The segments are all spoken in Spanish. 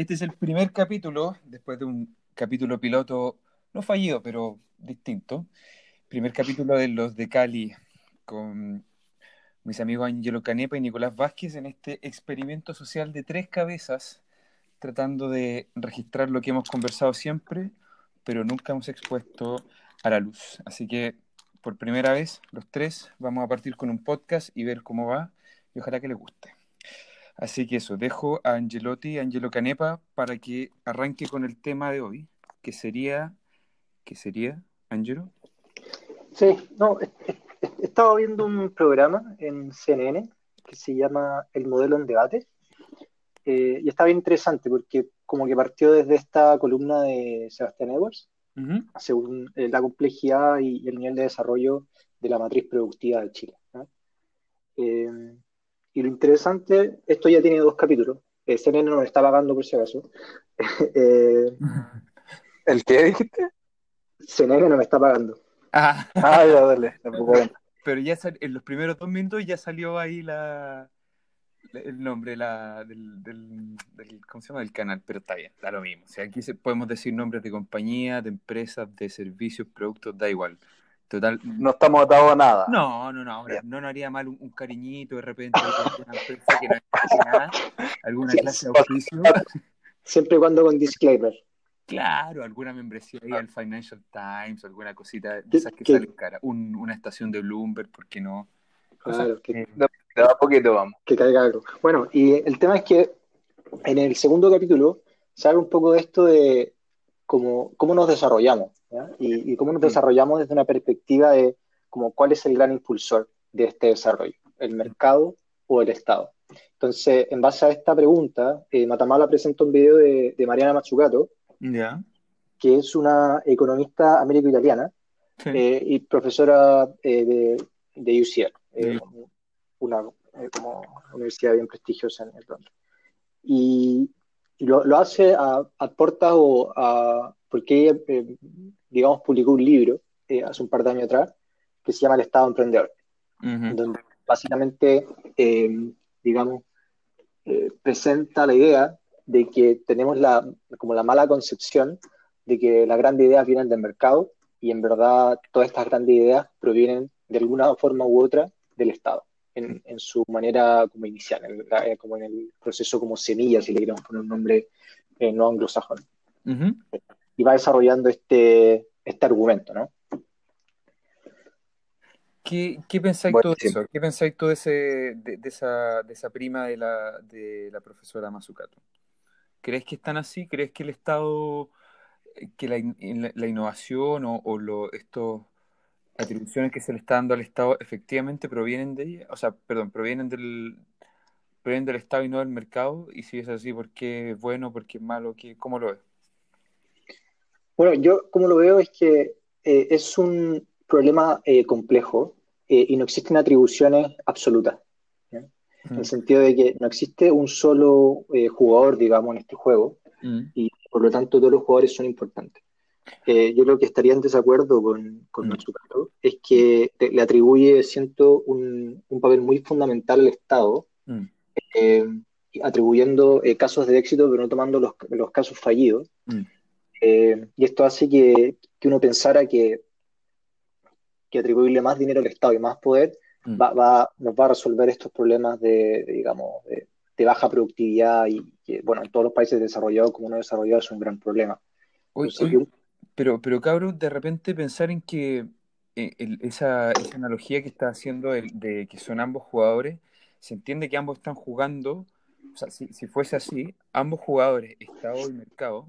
Este es el primer capítulo, después de un capítulo piloto, no fallido, pero distinto. Primer capítulo de los de Cali con mis amigos Angelo Canepa y Nicolás Vázquez en este experimento social de tres cabezas, tratando de registrar lo que hemos conversado siempre, pero nunca hemos expuesto a la luz. Así que por primera vez, los tres, vamos a partir con un podcast y ver cómo va y ojalá que les guste. Así que eso, dejo a Angelotti, Angelo Canepa, para que arranque con el tema de hoy, que sería, ¿qué sería, Angelo? Sí, no, he, estado viendo un programa en CNN que se llama El Modelo en Debate, eh, y está bien interesante porque como que partió desde esta columna de Sebastián Edwards, según eh, la complejidad y, el nivel de desarrollo de la matriz productiva de Chile. Eh, y lo interesante, esto ya tiene dos capítulos. Eh, CNN no me está pagando por si acaso. Eh, ¿El qué dijiste? CNN no me está pagando. Ah, ah ya, dale. Pero ya en los primeros dos minutos ya salió ahí la el nombre la, del, del, ¿cómo se llama? del canal, pero está bien, da lo mismo. O sea, aquí podemos decir nombres de compañías, de empresas, de servicios, productos, da igual. Total. No estamos atados a nada. No, no, no. no nos haría mal un, cariñito de repente de alguna empresa que no nada, alguna clase de oficio. Siempre y cuando con disclaimer. Claro, alguna membresía ahí al Financial Times, alguna cosita de esas que salen cara. Un, una estación de Bloomberg, ¿por qué no? Claro, que, da poquito vamos. Que caiga algo. Bueno, y el tema es que en el segundo capítulo se habla un poco de esto de cómo, cómo nos desarrollamos. Y, cómo nos mm. desarrollamos desde una perspectiva de como cuál es el gran impulsor de este desarrollo, el mercado o el Estado. Entonces, en base a esta pregunta, eh, Matamala presenta un video de, Mariana Mazzucato, que es una economista américo-italiana eh, y profesora eh, de, de, UCL, una como universidad bien prestigiosa en el Londres. Y, lo, lo, hace a, a portas o a, porque ella, eh, digamos, publicó un libro eh, hace un par de años atrás que se llama El Estado Emprendedor, donde básicamente, eh, digamos, presenta la idea de que tenemos la, como la mala concepción de que las grandes ideas vienen del mercado y en verdad todas estas grandes ideas provienen de alguna forma u otra del Estado, en, en su manera como inicial, como en el proceso como semilla, si le queremos poner un nombre no anglosajón y va desarrollando este, este argumento, ¿no? ¿Qué, qué pensáis tú de eso? ¿Qué pensáis tú de, ese, de, esa, de esa prima de la, de la profesora Mazzucato? ¿Crees que están así? ¿Crees que el Estado, que la, la, innovación o, o lo, estos atribuciones que se le está dando al Estado efectivamente provienen de ella? O sea, perdón, provienen del, provienen del Estado y no del mercado. Y si es así, ¿por qué es bueno? ¿Por qué es malo? ¿Qué, ¿Cómo lo ves? Bueno, yo como lo veo es que eh, es un problema eh, complejo eh, y no existen atribuciones absolutas. En el mm. sentido de que no existe un solo jugador, digamos, en este juego mm. y por lo tanto todos los jugadores son importantes. Yo creo que estaría en desacuerdo con, con mm. es que le atribuye, siento, un, un, papel muy fundamental al Estado, atribuyendo casos de éxito, pero no tomando los, los casos fallidos. Eh, y esto hace que, uno pensara que, que, atribuirle más dinero al Estado y más poder mm. va, nos va a resolver estos problemas de, digamos, de, baja productividad y que, bueno, en todos los países desarrollados como no desarrollados es un gran problema. Pero, pero cabrón, de repente pensar en que eh, esa, analogía que está haciendo de que son ambos jugadores, se entiende que ambos están jugando, o sea, si, si fuese así, ambos jugadores, Estado y mercado,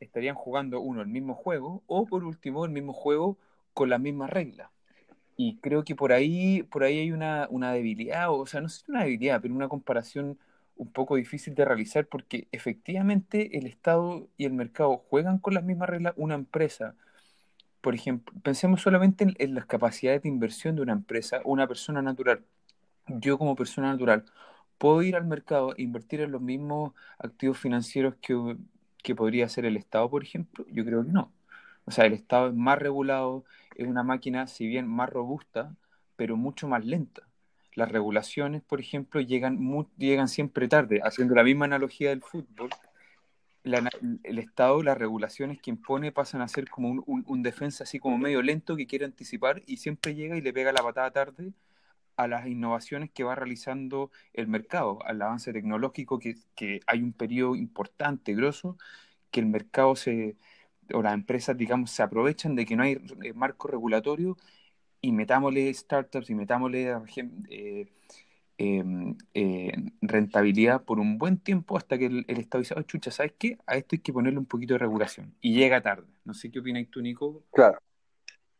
estarían jugando uno el mismo juego o por último el mismo juego con las mismas reglas. Y creo que por ahí, por ahí hay una, una debilidad, o sea, no sé una debilidad, pero una comparación un poco difícil de realizar porque efectivamente el Estado y el mercado juegan con las mismas reglas. Una empresa, por ejemplo, pensemos solamente en, las capacidades de inversión de una empresa, una persona natural. Yo como persona natural puedo ir al mercado e invertir en los mismos activos financieros que que podría ser el Estado, por ejemplo? Yo creo que no. O sea, el Estado es más regulado, es una máquina, si bien más robusta, pero mucho más lenta. Las regulaciones, por ejemplo, llegan, llegan siempre tarde. Haciendo la misma analogía del fútbol, el Estado, las regulaciones que impone pasan a ser como un defensa así como medio lento que quiere anticipar y siempre llega y le pega la patada tarde a las innovaciones que va realizando el mercado, al avance tecnológico, que, que hay un periodo importante, grosso, que el mercado se, o las empresas, digamos, se aprovechan de que no hay eh, marco regulatorio y metámosle startups y metámosle eh, eh, eh, rentabilidad por un buen tiempo hasta que el, el Estado "Oh, chucha, ¿sabes qué? A esto hay que ponerle un poquito de regulación. Y llega tarde. No sé qué opinas tú, Nico. Claro.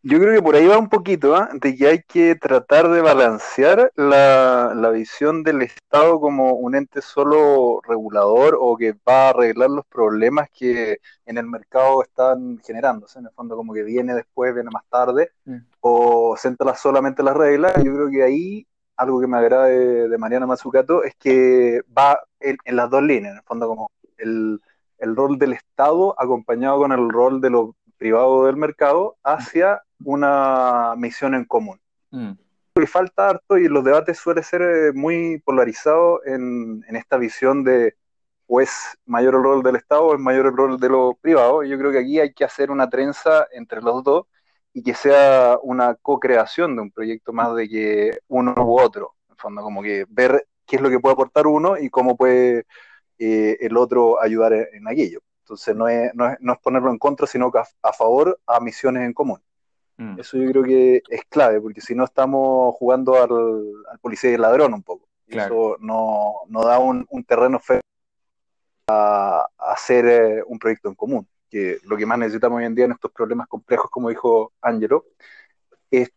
Yo creo que por ahí va un poquito, ¿ah? de que hay que tratar de balancear la, la visión del Estado como un ente solo regulador o que va a arreglar los problemas que en el mercado están generándose. En el fondo, como que viene después, viene más tarde, Mm. o centra solamente las reglas. Yo creo que ahí algo que me agrada de, de Mariana Mazzucato es que va en, en las dos líneas, en el fondo, como el, el rol del Estado acompañado con el rol de lo privado del mercado hacia una misión en común. Mm, Y falta harto y los debates suelen ser eh, muy polarizados en, en esta visión de o es mayor el rol del Estado o es mayor el rol de lo privado. Yo creo que aquí hay que hacer una trenza entre los dos y que sea una co-creación de un proyecto más de que uno u otro. En fondo, como que ver qué es lo que puede aportar uno y cómo puede eh, el otro ayudar en, en aquello. Entonces no es, no, es, no es ponerlo en contra, sino que a, a favor a misiones en común. Mm, Eso yo creo que es clave, porque si no estamos jugando al, al policía y el ladrón un poco. Claro. Eso no, no da un, un terreno fértil a, a hacer eh, un proyecto en común. Que lo que más necesitamos hoy en día en estos problemas complejos, como dijo Angelo, es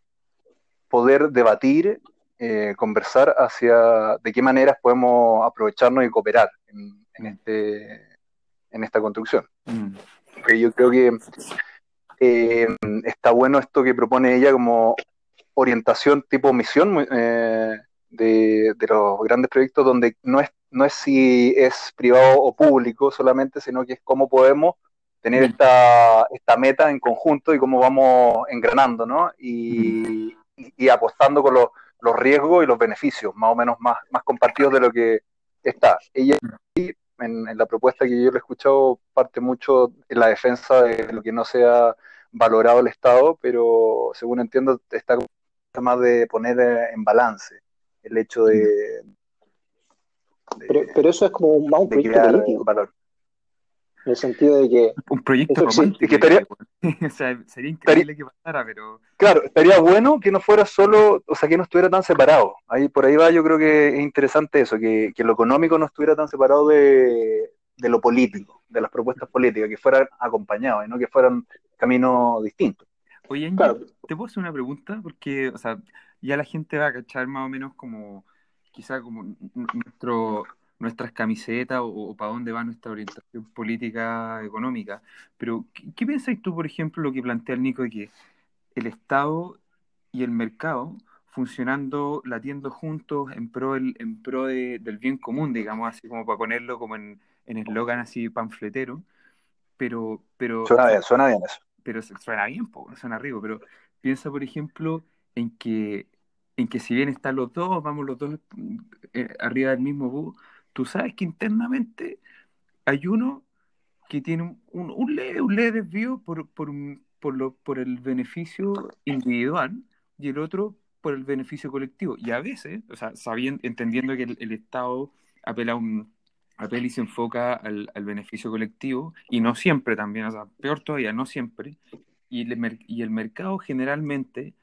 poder debatir, eh, conversar hacia de qué maneras podemos aprovecharnos y cooperar en, en este, en esta construcción. mm, Porque yo creo que eh, está bueno esto que propone ella como orientación tipo misión eh, de, de los grandes proyectos donde no es, no es si es privado o público solamente, sino que es cómo podemos tener Mm. esta, esta meta en conjunto y cómo vamos engranando, ¿no? Y, y apostando con los, los riesgos y los beneficios, más o menos más, más compartidos de lo que está. Ella en, en la propuesta que yo le he escuchado parte mucho en la defensa de lo que no sea valorado el Estado, pero según entiendo está más de poner en balance el hecho de, de, Pero, pero eso es como más un proyecto político, valor. En el sentido de que Un proyecto romántico. que estaría- o sea, sería increíble que pasara, pero Claro, estaría bueno que no fuera solo, o sea, que no estuviera tan separado. Ahí por ahí va, yo creo que es interesante eso, que, que lo económico no estuviera tan separado de, de lo político, de las propuestas políticas, que fueran acompañados y no que fueran caminos distintos. Oye, Ángel, Claro. ¿te puedo hacer una pregunta? Porque, o sea, ya la gente va a cachar más o menos como, quizá como nuestro, nuestras camisetas o, o para dónde va nuestra orientación política económica. Pero, ¿qué, qué pensáis tú, por ejemplo, lo que plantea el Nico de que el Estado y el mercado funcionando, latiendo juntos en pro, en pro de- del bien común, digamos, así como para ponerlo como en en eslogan así panfletero, pero, pero Suena bien, suena bien eso. pero suena bien, po, suena rico, pero piensa, por ejemplo, en que, en que si bien están los dos, vamos los dos eh, arriba del mismo bus, tú sabes que internamente hay uno que tiene un, un, un un desvío por, por, por, lo, por el beneficio individual y el otro por el beneficio colectivo. Y a veces, o sea, sabiendo, entendiendo que el, Estado apela un apela y se enfoca al, al beneficio colectivo, y no siempre también, o sea, peor todavía, no siempre, y el, y el mercado generalmente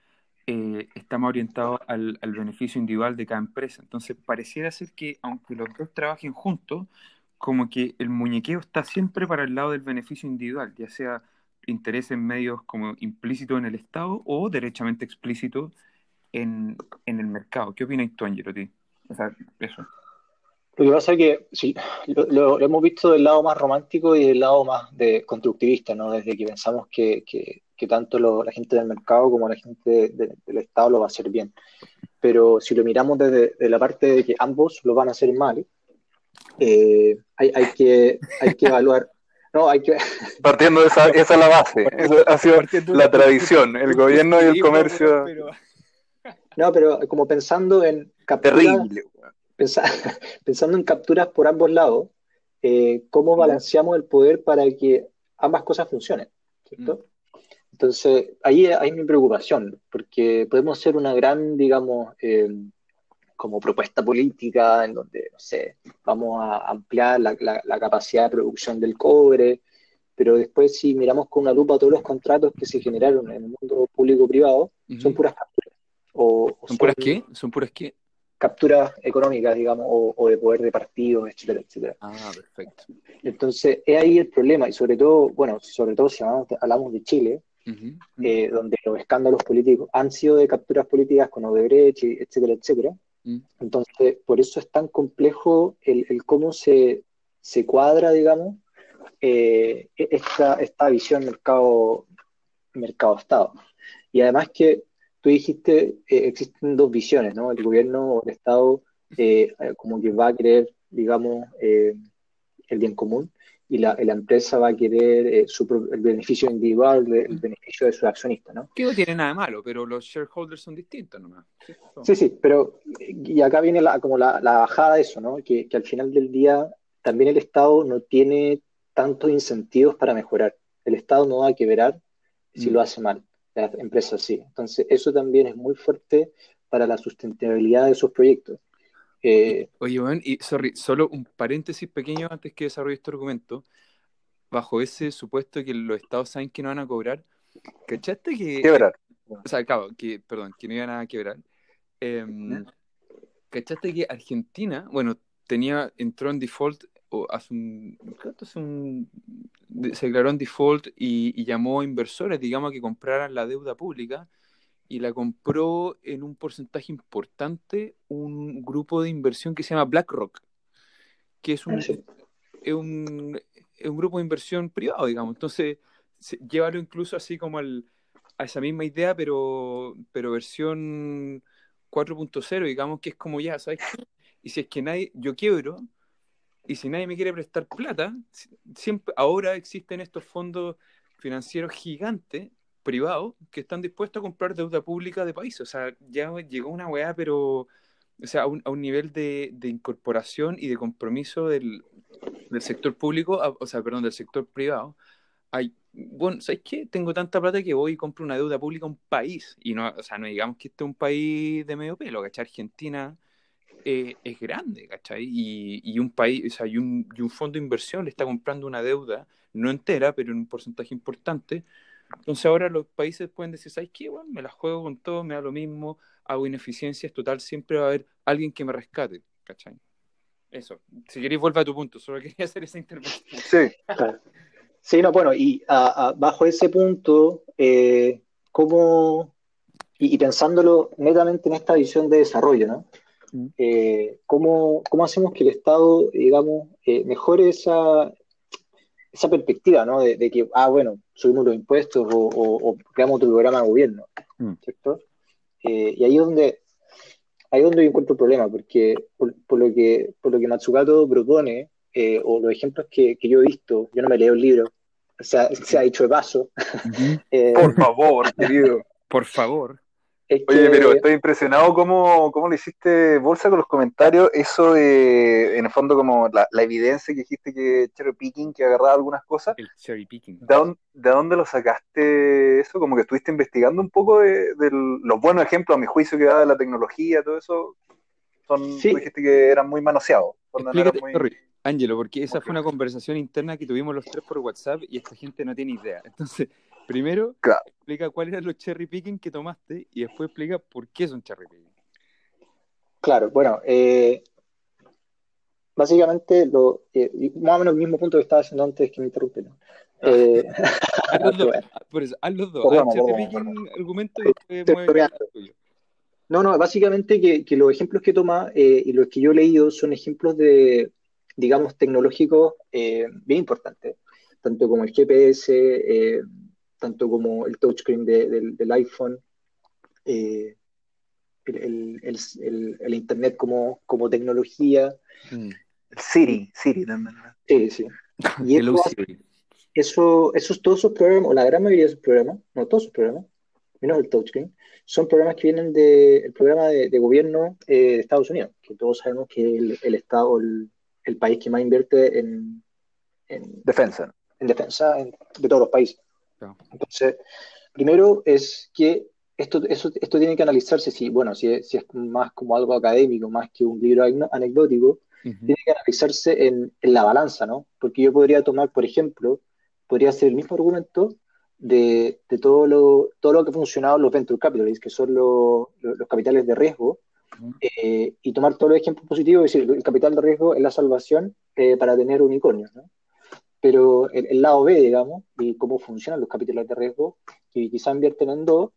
eh, está más orientado al, beneficio individual de cada empresa. Entonces, pareciera ser que aunque los dos trabajen juntos, como que el muñequeo está siempre para el lado del beneficio individual, ya sea interés en medios como implícito en el Estado o derechamente explícito en, en el mercado. ¿Qué opinas tú, Angelo, ti? O sea, eso. Lo que pasa es que sí, lo, hemos visto del lado más romántico y del lado más constructivista, ¿no? Desde que pensamos que- que tanto lo- la gente del mercado como la gente de- del Estado lo va a hacer bien. Pero si lo miramos desde de la parte de que ambos lo van a hacer mal, eh, hay, hay que, hay que evaluar. No, hay que, Partiendo de esa, esa es la base, esa ha sido la tradición, el gobierno y el comercio. no, pero como pensando en capturas, Terrible. pensa- pensando en capturas por ambos lados, eh, cómo balanceamos el poder para que ambas cosas funcionen, ¿cierto? Entonces, ahí hay mi preocupación, porque podemos ser una gran, digamos, eh, como propuesta política en donde, no sé, vamos a ampliar la, capacidad de producción del cobre, pero después si miramos con una lupa todos los contratos que se generaron en el mundo público-privado, son puras capturas. O, ¿Son, puras qué? ¿Son puras qué? Capturas económicas, digamos, o, de poder de partidos, etcétera, etcétera. Ah, perfecto. Entonces, es ahí el problema, y sobre todo, bueno, sobre todo si hablamos de Chile, eh, donde los escándalos políticos han sido de capturas políticas con Odebrecht, etcétera, etcétera. Mm. Entonces, por eso es tan complejo el, cómo se, se, cuadra, digamos, eh, esta, esta visión mercado, mercado-estado. Y además que tú dijiste, eh, existen dos visiones, ¿no? El gobierno o el Estado eh, como que va a querer, digamos, el bien común y la, la empresa va a querer eh, el beneficio individual, el beneficio de sus accionistas, ¿no? Que no tiene nada malo, pero los shareholders son distintos nomás. Sí, sí, pero y acá viene la, como la, la bajada de eso, ¿no? Que, que, al final del día también el Estado no tiene tantos incentivos para mejorar. El Estado no va a quebrar si mm. lo hace mal, las empresas sí. Entonces eso también es muy fuerte para la sustentabilidad de esos proyectos. Eh, Oye, bueno, y sorry, solo un paréntesis pequeño antes que desarrolle este argumento. Bajo ese supuesto que los estados saben que no van a cobrar, ¿cachaste que. Quebrar. O sea, claro, que, perdón, que no iban a quebrar. Eh, ¿Cachaste que Argentina, bueno, tenía, entró en default o hace un, hace un, se declaró en default y, y, llamó a inversores, digamos, a que compraran la deuda pública y la compró en un porcentaje importante un grupo de inversión que se llama BlackRock, que es un, ah, es un, es un grupo de inversión privado, digamos. Entonces, llévalo incluso así como al, a esa misma idea, pero, pero versión 4.0, digamos, que es como ya, ¿sabes qué? Y si es que nadie, yo quiebro, y si nadie me quiere prestar plata, siempre, ahora existen estos fondos financieros gigantes privados que están dispuestos a comprar deuda pública de países. O sea, ya llegó una weá, pero, o sea, a un, a un nivel de, de, incorporación y de compromiso del, del sector público, o sea, perdón, del sector privado. Hay, bueno, ¿sabes qué? Tengo tanta plata que voy y compro una deuda pública a un país. Y no, o sea, no digamos que este es un país de medio pelo, ¿cachai? Argentina eh, es grande, ¿cachai? Y, y, un país, o sea, y un, y un fondo de inversión le está comprando una deuda, no entera, pero en un porcentaje importante, entonces ahora los países pueden decir, ¿sabes qué? Bueno, me la juego con todo, me da lo mismo, hago ineficiencias, total, siempre va a haber alguien que me rescate, ¿cachai? Eso. Si queréis, vuelve a tu punto, solo quería hacer esa intervención. Sí, Sí, no, bueno, y bajo ese punto, eh, ¿cómo, y, pensándolo netamente en esta visión de desarrollo, ¿no? Mm. Eh, ¿cómo, ¿cómo, hacemos que el Estado, digamos, eh, mejore esa, esa perspectiva, ¿no? De, que, ah, bueno, subimos los impuestos o, creamos otro programa de gobierno, mm. ¿cierto? Eh, y ahí es donde, ahí es donde yo encuentro el problema, porque por, lo, que, por lo que Matsukato propone, eh, o los ejemplos que, yo he visto, yo no me leo el libro, o sea, se ha dicho de paso. Eh, por favor, querido. Por favor. Oye, pero estoy impresionado cómo, cómo le hiciste bolsa con los comentarios. Eso, en el fondo, como la, evidencia que dijiste que cherry picking, que agarraba algunas cosas. El cherry picking. ¿De dónde, lo sacaste eso? Como que estuviste investigando un poco de, los buenos ejemplos, a mi juicio, que da de la tecnología, todo eso. Son, Tú dijiste que eran muy manoseados. Ángelo, porque esa fue una conversación interna que tuvimos los tres por WhatsApp y esta gente no tiene idea. Entonces, primero explica cuáles eran los cherry picking que tomaste y después explica por qué son cherry picking. Claro, bueno, eh, básicamente, lo, eh, más o menos el mismo punto que estaba haciendo antes que me interrumpe. Eh, haz los dos, por eso, haz los dos. cherry picking argumento y No, no, básicamente que, que, los ejemplos que toma y los que yo he leído son ejemplos de, digamos, tecnológicos eh, bien importantes, tanto como el GPS, eh, tanto como el touchscreen del, iPhone, eh, el, Internet como, como tecnología. Mm. El Siri, Siri también. Sí, sí. Y eso, esos, todos esos programas, o la gran mayoría de esos programas, no todos esos programas, menos el touchscreen, son programas que vienen del programa de, gobierno de Estados Unidos, que todos sabemos que el, el Estado, el, el país que más invierte en, en defensa. En defensa de todos los países. Entonces, primero es que esto, esto, tiene que analizarse si, bueno, si es, si es, más como algo académico, más que un libro anecdótico, tiene que analizarse en, en, la balanza, ¿no? Porque yo podría tomar, por ejemplo, podría ser el mismo argumento de, de todo, lo, todo lo que ha funcionado los venture capitalists, que son los, los capitales de riesgo, eh, y tomar todos los ejemplos positivos y decir, el capital de riesgo es la salvación eh, para tener unicornios, ¿no? Pero el, lado B, digamos, y cómo funcionan los capitales de riesgo, que quizá invierten en dos,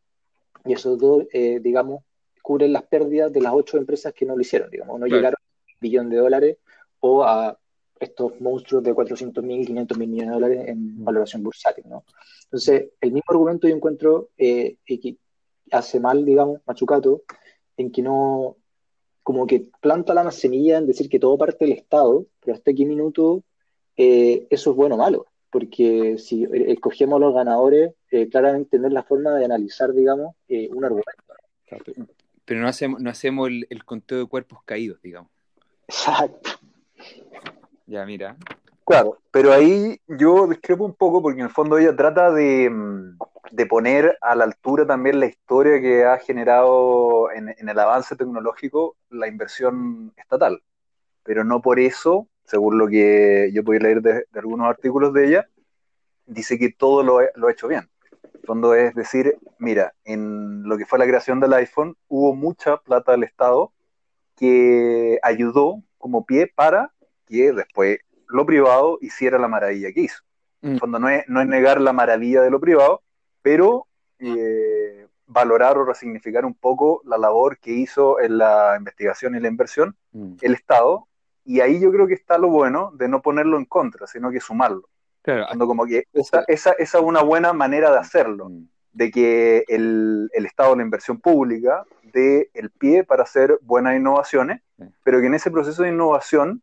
y esos dos, eh, digamos, cubren las pérdidas de las ocho empresas que no lo hicieron, digamos, no llegaron a un billón de dólares o a estos monstruos de 400 mil, 500 mil millones de dólares en valoración bursátil, ¿no? Entonces, el mismo argumento yo encuentro que hace mal, digamos, Machucato, en que no, como que planta la semilla en decir que todo parte del Estado, pero hasta qué minuto eh, eso es bueno o malo, porque si escogemos a los ganadores, eh, claramente tener la forma de analizar, digamos, eh, un argumento. Pero no hacemos, no hacemos el, el conteo de cuerpos caídos, digamos. Exacto. Ya, mira. Claro, pero ahí yo discrepo un poco porque en el fondo ella trata de, mm, de poner a la altura también la historia que ha generado en, el avance tecnológico la inversión estatal. Pero no por eso, según lo que yo pude leer de, algunos artículos de ella, dice que todo lo, lo ha hecho bien. El fondo es decir, mira, en lo que fue la creación del iPhone hubo mucha plata del Estado que ayudó como pie para que después lo privado hiciera la maravilla que hizo. En el mm. fondo no es, no es negar la maravilla de lo privado, pero eh, valorar o resignificar un poco la labor que hizo en la investigación y la inversión mm. el Estado. Y ahí yo creo que está lo bueno de no ponerlo en contra, sino que sumarlo. Claro, como que esa, esa, es una buena manera de hacerlo, mm. de que el, el, Estado, la inversión pública, dé el pie para hacer buenas innovaciones, pero que en ese proceso de innovación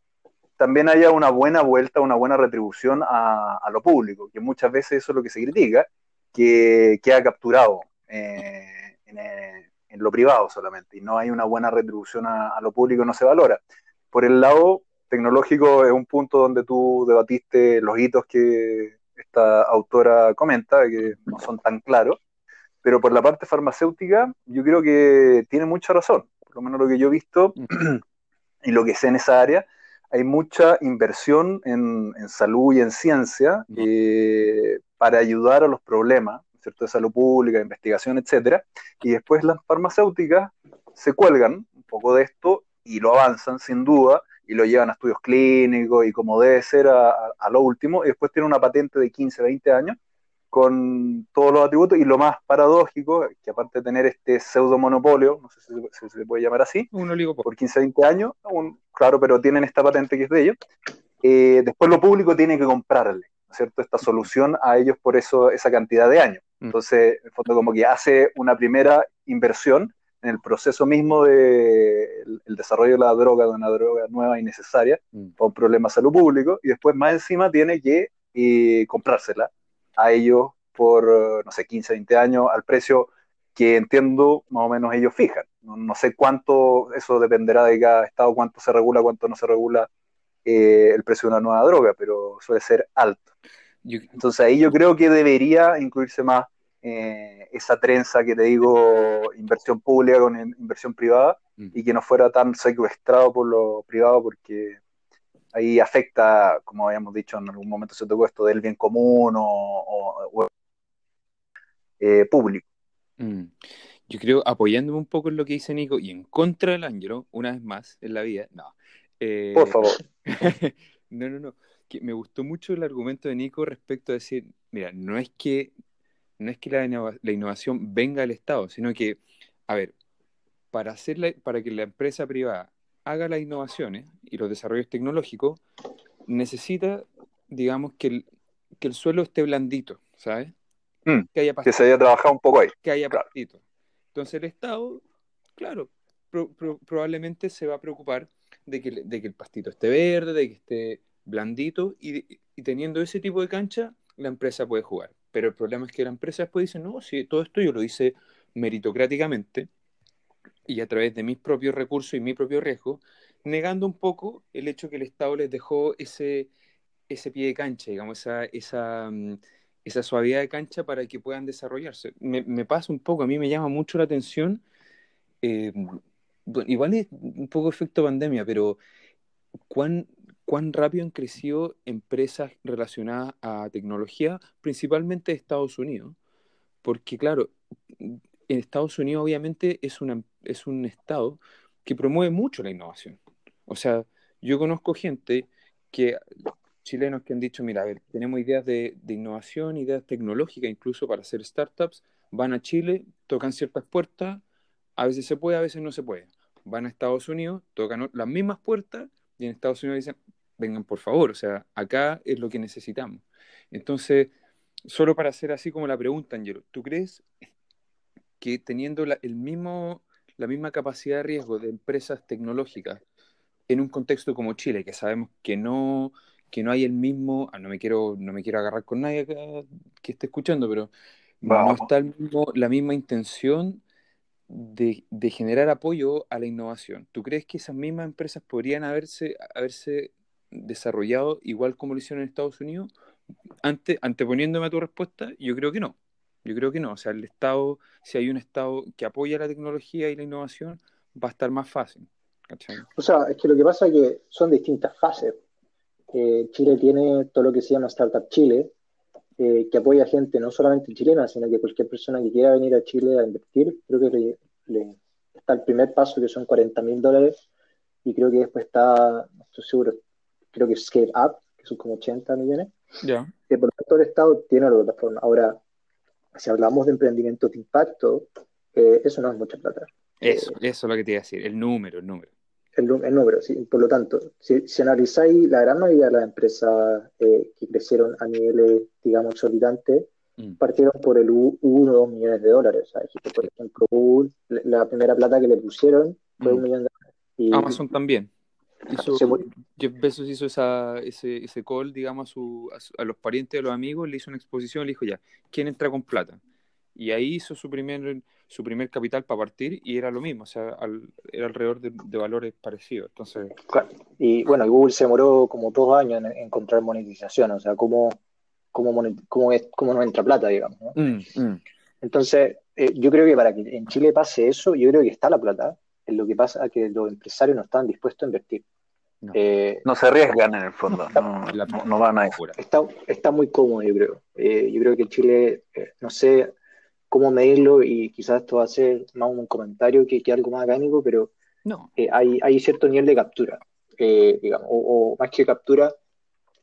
también haya una buena vuelta, una buena retribución a, a, lo público, que muchas veces eso es lo que se critica, que queda capturado eh, eh, en, lo privado solamente y no hay una buena retribución a, lo público, no se valora. Por el lado tecnológico es un punto donde tú debatiste los hitos que esta autora comenta, que no son tan claros, pero por la parte farmacéutica yo creo que tiene mucha razón, por lo menos lo que yo he visto y lo que sé en esa área, hay mucha inversión en, salud y en ciencia eh, para ayudar a los problemas ¿cierto? de salud pública, de investigación, etcétera, y después las farmacéuticas se cuelgan un poco de esto y lo avanzan sin duda y lo llevan a estudios clínicos y como debe ser a, lo último, y después tienen una patente de 15, 20 años con todos los atributos y lo más paradójico, que aparte de tener este pseudo monopolio, no sé si, se le puede llamar así, por 15, 20 años, claro, pero tienen esta patente que es de ellos, eh, después lo público tiene que comprarle. ¿cierto? Esta solución a ellos por eso, esa cantidad de años. Mm. Entonces, en fondo, como que hace una primera inversión en el proceso mismo de el, desarrollo de la droga, de una droga nueva y necesaria, mm. para un problema de salud público, y después más encima tiene que eh, comprársela a ellos por, no sé, 15, 20 años, al precio que entiendo más o menos ellos fijan. No, no sé cuánto, eso dependerá de cada estado, cuánto se regula, cuánto no se regula eh, el precio de una nueva droga, pero suele ser alto. Entonces ahí yo creo que debería incluirse más eh, esa trenza que te digo, inversión pública con inversión privada, mm. y que no fuera tan secuestrado por lo privado, porque ahí afecta, como habíamos dicho en algún momento se tocó esto del bien común o, eh, público. Mm. Yo creo, apoyándome un poco en lo que dice Nico y en contra del Ángelo, una vez más en la vida, no, eh, Por favor. no, no, no. Que me gustó mucho el argumento de Nico respecto a decir, mira, no es que, no es que la, innovación venga del Estado, sino que, a ver, para, hacerla, para que la empresa privada haga las innovaciones y los desarrollos tecnológicos, necesita, digamos, que el, que el suelo esté blandito, ¿sabes? Mm, que, se haya trabajado un poco ahí. Que haya pastito. Entonces el Estado, claro, probablemente se va a preocupar de que, el pastito esté verde, de que esté blandito, y, teniendo ese tipo de cancha, la empresa puede jugar. Pero el problema es que la empresa después dice, no, si todo esto yo lo hice meritocráticamente y a través de mis propios recursos y mi propio riesgo, negando un poco el hecho que el Estado les dejó ese, ese pie de cancha, digamos, esa, esa, mm, esa suavidad de cancha para que puedan desarrollarse. Me, me pasa un poco, a mí me llama mucho la atención, eh, igual es un poco efecto pandemia, pero cuán, cuán rápido han crecido empresas relacionadas a tecnología, principalmente de Estados Unidos. Porque claro, en Estados Unidos obviamente es, es un estado que promueve mucho la innovación. O sea, yo conozco gente que chilenos que han dicho, mira, a ver, tenemos ideas de, innovación, ideas tecnológicas, incluso para hacer startups, van a Chile, tocan ciertas puertas, a veces se puede, a veces no se puede. Van a Estados Unidos, tocan las mismas puertas y en Estados Unidos dicen, vengan por favor, o sea, acá es lo que necesitamos. Entonces, solo para hacer así como la pregunta, Angelo, ¿tú crees que teniendo el mismo, la misma capacidad de riesgo de empresas tecnológicas en un contexto como Chile, que sabemos que no, que no hay el mismo, ah, no me quiero, no me quiero agarrar con nadie que esté escuchando, pero no está la misma intención de, generar apoyo a la innovación. ¿Tú crees que esas mismas empresas podrían haberse, haberse desarrollado igual como lo hicieron en Estados Unidos? Ante, anteponiéndome a tu respuesta, yo creo que no. Yo creo que no. O sea, el Estado, si hay un Estado que apoya la tecnología y la innovación, va a estar más fácil. O sea, es que lo que pasa es que son distintas fases. Chile tiene todo lo que se llama Startup Chile, eh, que apoya gente no solamente chilena, sino que cualquier persona que quiera venir a Chile a invertir. Creo que le, está el primer paso, que son 40 mil dólares, y creo que después está, estoy seguro, creo que Scale Up, que son como 80 millones. Ya. por lo tanto, el Estado tiene la plataforma. Ahora, si hablamos de emprendimiento de impacto, eh, eso no es mucha plata. Eso, eh, eso es lo que te iba a decir, el número, el número el, número, sí. Por lo tanto, si, analizáis la gran mayoría de las empresas eh, que crecieron a niveles, digamos, exorbitantes, mm. partieron por el 1 o 2 millones de dólares. Por ejemplo, Google, la primera plata que le pusieron fue un mm. millón de dólares. Amazon también. Hizo, Jeff Bezos hizo esa, ese, ese call, digamos, a, su, a, los parientes, a los amigos, le hizo una exposición, le dijo ya, ¿quién entra con plata? Y ahí hizo su primer su primer capital para partir y era lo mismo, o sea, era alrededor de, valores parecidos. Entonces... Y bueno, Google se demoró como dos años en encontrar monetización, o sea, cómo, cómo, cómo, es, cómo nos entra plata, digamos. Mm, mm. Entonces, eh, yo creo que para que en Chile pase eso, yo creo que está la plata, en lo que pasa es que los empresarios no están dispuestos a invertir. No, eh, no se arriesgan en el fondo, no, van a ir. Está, está muy cómodo, yo creo. Eh, yo creo que Chile, no sé, cómo medirlo y quizás esto va a ser más un comentario que, que algo más académico, pero no. Eh, hay, hay cierto nivel de captura, eh, digamos, o, más que captura,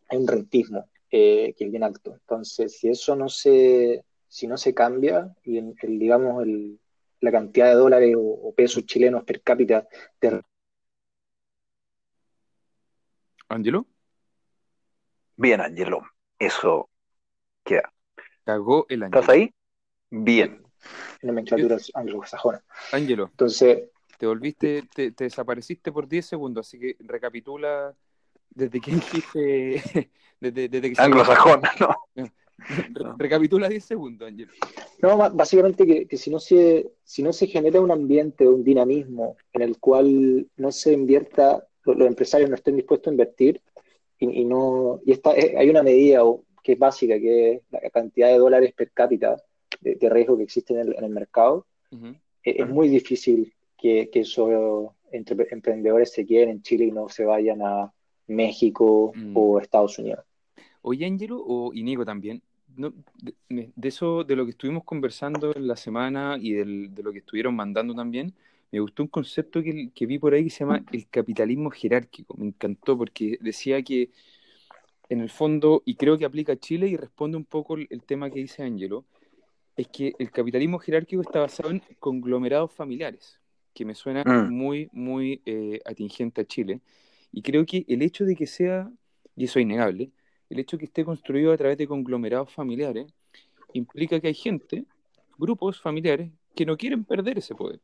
hay un rentismo eh, que es bien alto. Entonces, si eso no se, si no se cambia, y el, digamos, el, la cantidad de dólares o, pesos chilenos per cápita de... ¿Angelo? Bien, Angelo, eso queda. Cagó el ¿Estás ahí? bien. Nomenclatura anglosajona. Ángelo. Entonces. Te volviste, te, desapareciste por 10 segundos, así que recapitula desde que dijiste. desde, desde que Anglosajona, ¿no? Recapitula 10 segundos, Ángelo. No, básicamente que, que, si, no se, si no se genera un ambiente, un dinamismo en el cual no se invierta, los, empresarios no estén dispuestos a invertir, y, no y está, eh, hay una medida que es básica, que es la cantidad de dólares per cápita de, riesgo que existe en el, mercado, e, es, muy difícil que, que esos emprendedores se queden en Chile y no se vayan a México mm. o Estados Unidos. Oye, Angelo, o Inigo también, de, eso, de lo que estuvimos conversando en la semana y de lo que estuvieron mandando también, me gustó un concepto que, que, vi por ahí que se llama el capitalismo jerárquico. Me encantó porque decía que en el fondo, y creo que aplica a Chile y responde un poco el, el tema que dice Angelo, es que el capitalismo jerárquico está basado en conglomerados familiares, que me suena mm. muy, muy eh, atingente a Chile. Y creo que el hecho de que sea, y eso es innegable, el hecho de que esté construido a través de conglomerados familiares implica que hay gente, grupos familiares, que no quieren perder ese poder,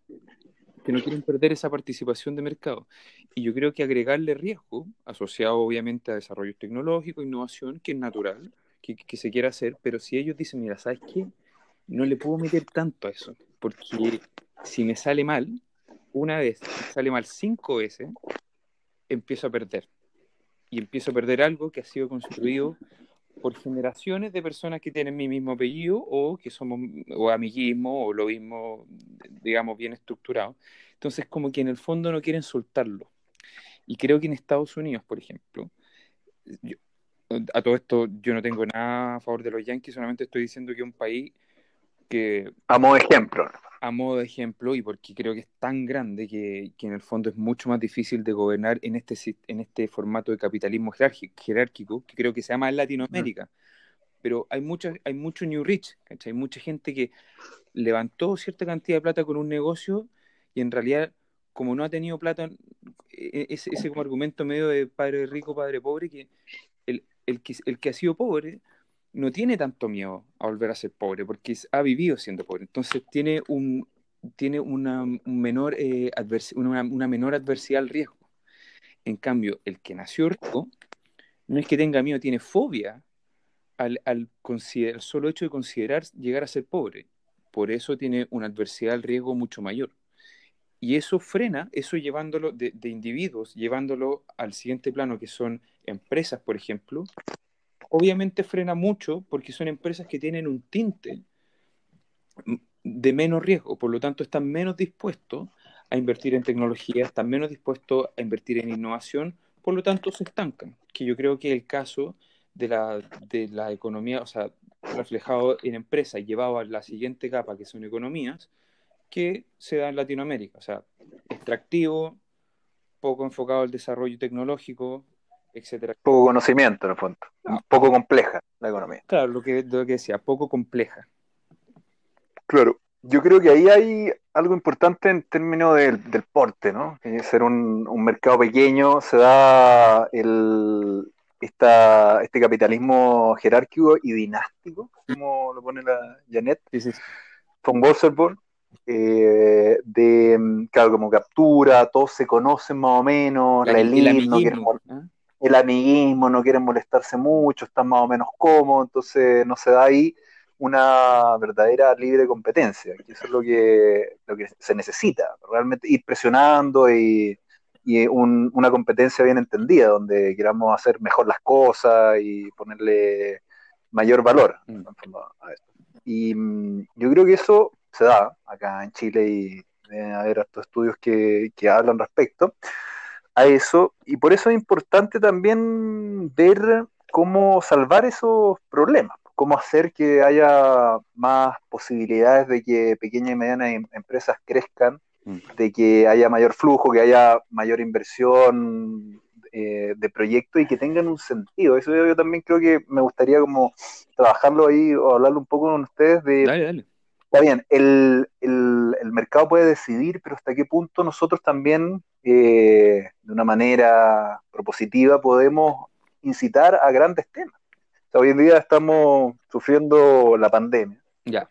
que no quieren perder esa participación de mercado. Y yo creo que agregarle riesgo, asociado obviamente a desarrollo tecnológico, innovación, que es natural, que, que se quiera hacer, pero si ellos dicen, mira, ¿sabes qué? no le puedo meter tanto a eso, porque si me sale mal, una vez, me sale mal cinco veces, empiezo a perder. Y empiezo a perder algo que ha sido construido por generaciones de personas que tienen mi mismo apellido o que somos o amiguismo o lo mismo, digamos, bien estructurado. Entonces, como que en el fondo no quieren soltarlo. Y creo que en Estados Unidos, por ejemplo, a todo esto yo no tengo nada a favor de los Yankees, solamente estoy diciendo que un país A modo de ejemplo. A modo de ejemplo y porque creo que es tan grande que, que en el fondo es mucho más difícil de gobernar en este, en este formato de capitalismo jerárquico, que creo que se llama en Latinoamérica. Pero hay, mucha, hay mucho New Rich, Hay mucha gente que levantó cierta cantidad de plata con un negocio y en realidad como no ha tenido plata, e, e, ese, ese como argumento medio de padre rico, padre pobre, que el, el que, el que ha sido pobre no tiene tanto miedo a volver a ser pobre, porque ha vivido siendo pobre. Entonces tiene un tiene una, un menor, eh, una, menor adversidad al riesgo. En cambio, el que nació rico no es que tenga miedo, tiene fobia al, al, al solo hecho de considerar llegar a ser pobre. Por eso tiene una adversidad al riesgo mucho mayor. Y eso frena, eso llevándolo de, individuos, llevándolo al siguiente plano, que son empresas, por ejemplo, obviamente frena mucho porque son empresas que tienen un tinte de menos riesgo, por lo tanto están menos dispuestos a invertir en tecnología, están menos dispuestos a invertir en innovación, por lo tanto se estancan, que yo creo que el caso de la, de la economía, o sea, reflejado en empresas, llevado a la siguiente capa, que son economías, que se da en Latinoamérica. O sea, extractivo, poco enfocado al desarrollo tecnológico, etcétera. Poco conocimiento, en el fondo. Poco compleja la economía. Claro, lo que, lo que decía, poco compleja. Claro. Yo creo que ahí hay algo importante en términos del, porte, ¿no? Que ser un, mercado pequeño, se da el, esta, este capitalismo jerárquico y dinástico, como lo pone la Janet sí, sí. von Wolfsburg, eh, de, claro, como captura, todos se conocen más o menos, la, el, amiguismo, no ¿eh? El amiguismo, no quieren molestarse mucho, están más o menos cómodos, entonces no se da ahí una verdadera libre competencia, que eso es lo que, lo que se necesita, realmente ir presionando y, y una competencia bien entendida, donde queramos hacer mejor las cosas y ponerle mayor valor mm. a esto. Y mm, yo creo que eso se da acá en Chile y deben haber estos estudios que, que hablan respecto a eso. Y por eso es importante también ver cómo salvar esos problemas, cómo hacer que haya más posibilidades de que pequeñas y medianas em, empresas crezcan, mm. de que haya mayor flujo, que haya mayor inversión eh, de proyectos y que tengan un sentido. Eso yo, también creo que me gustaría como trabajarlo ahí o hablarlo un poco con ustedes de dale, dale está bien, el, mercado puede decidir, pero hasta qué punto nosotros también, eh, de una manera propositiva, podemos incitar a grandes temas. hoy en día estamos sufriendo la pandemia. Ya.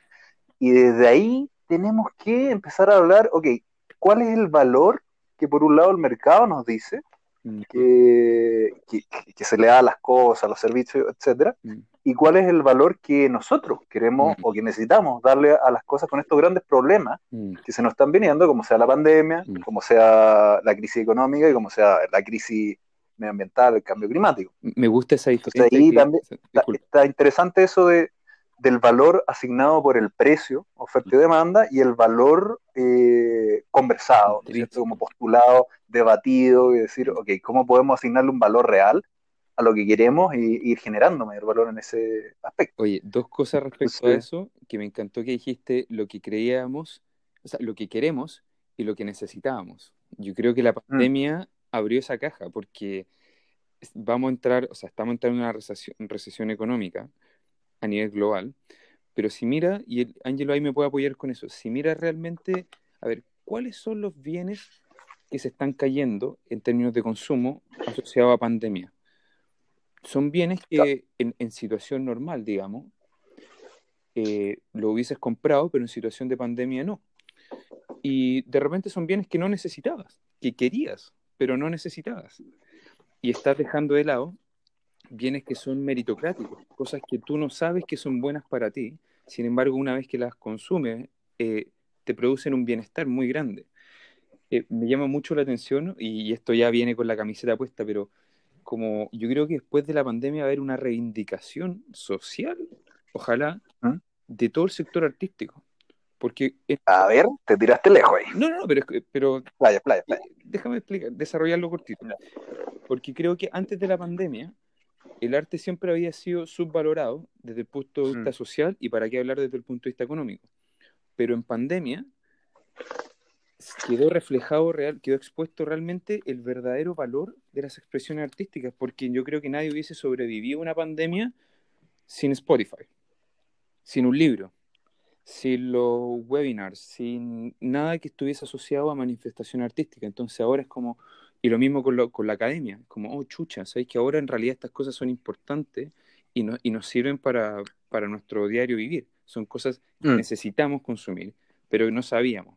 Y desde ahí tenemos que empezar a hablar, ok, ¿cuál es el valor que por un lado el mercado nos dice mm. que, se le da a las cosas, los servicios, etcétera, mm y cuál es el valor que nosotros queremos mm. o que necesitamos darle a las cosas con estos grandes problemas que se nos están viniendo, como sea la pandemia, como sea la crisis económica y como sea la crisis medioambiental, el cambio climático. Me gusta esa ahí también está, interesante eso de, del valor asignado por el precio, oferta y demanda, y el valor eh, conversado, como postulado, debatido, y decir, ok, ¿cómo podemos asignarle un valor real a lo que queremos y, ir generando mayor valor en ese aspecto. Oye, dos cosas respecto a eso, que me encantó que dijiste lo que creíamos, o sea, lo que queremos y lo que necesitábamos. Yo creo que la mm. pandemia abrió esa caja porque vamos a entrar, o sea, estamos entrando en una recesión, recesión económica a nivel global, pero si mira, y el, Ángelo ahí me puede apoyar con eso, si mira realmente, a ver, ¿cuáles son los bienes que se están cayendo en términos de consumo asociado a pandemia? Son bienes que en, situación normal, digamos, eh, lo hubieses comprado, pero en situación de pandemia no. Y de repente son bienes que no necesitabas, que querías, pero no necesitabas. Y estás dejando de lado bienes que son meritocráticos, cosas que tú no sabes que son buenas para ti, sin embargo, una vez que las consumes, eh, te producen un bienestar muy grande. eh, me llama mucho la atención, y, esto ya viene con la camiseta puesta, pero como yo creo que después de la pandemia va a haber una reivindicación social, ojalá, ¿Mm? de todo el sector artístico. Porque a ver, te tiraste lejos ahí. No, no, pero, pero playa, playa, playa. Déjame explicar, desarrollarlo cortito. Porque creo que antes de la pandemia, el arte siempre había sido subvalorado desde el punto de vista mm. social y para qué hablar desde el punto de vista económico. Pero en pandemia quedó reflejado real, quedó expuesto realmente el verdadero valor de las expresiones artísticas, porque yo creo que nadie hubiese sobrevivido a una pandemia sin Spotify, sin un libro, sin los webinars, sin nada que estuviese asociado a manifestación artística. Entonces ahora es como, y lo mismo con, lo, con la academia, como, oh, chucha, ¿sabes que ahora en realidad estas cosas son importantes y, no, y nos sirven para, para nuestro diario vivir? Son cosas que mm. necesitamos consumir, pero no sabíamos.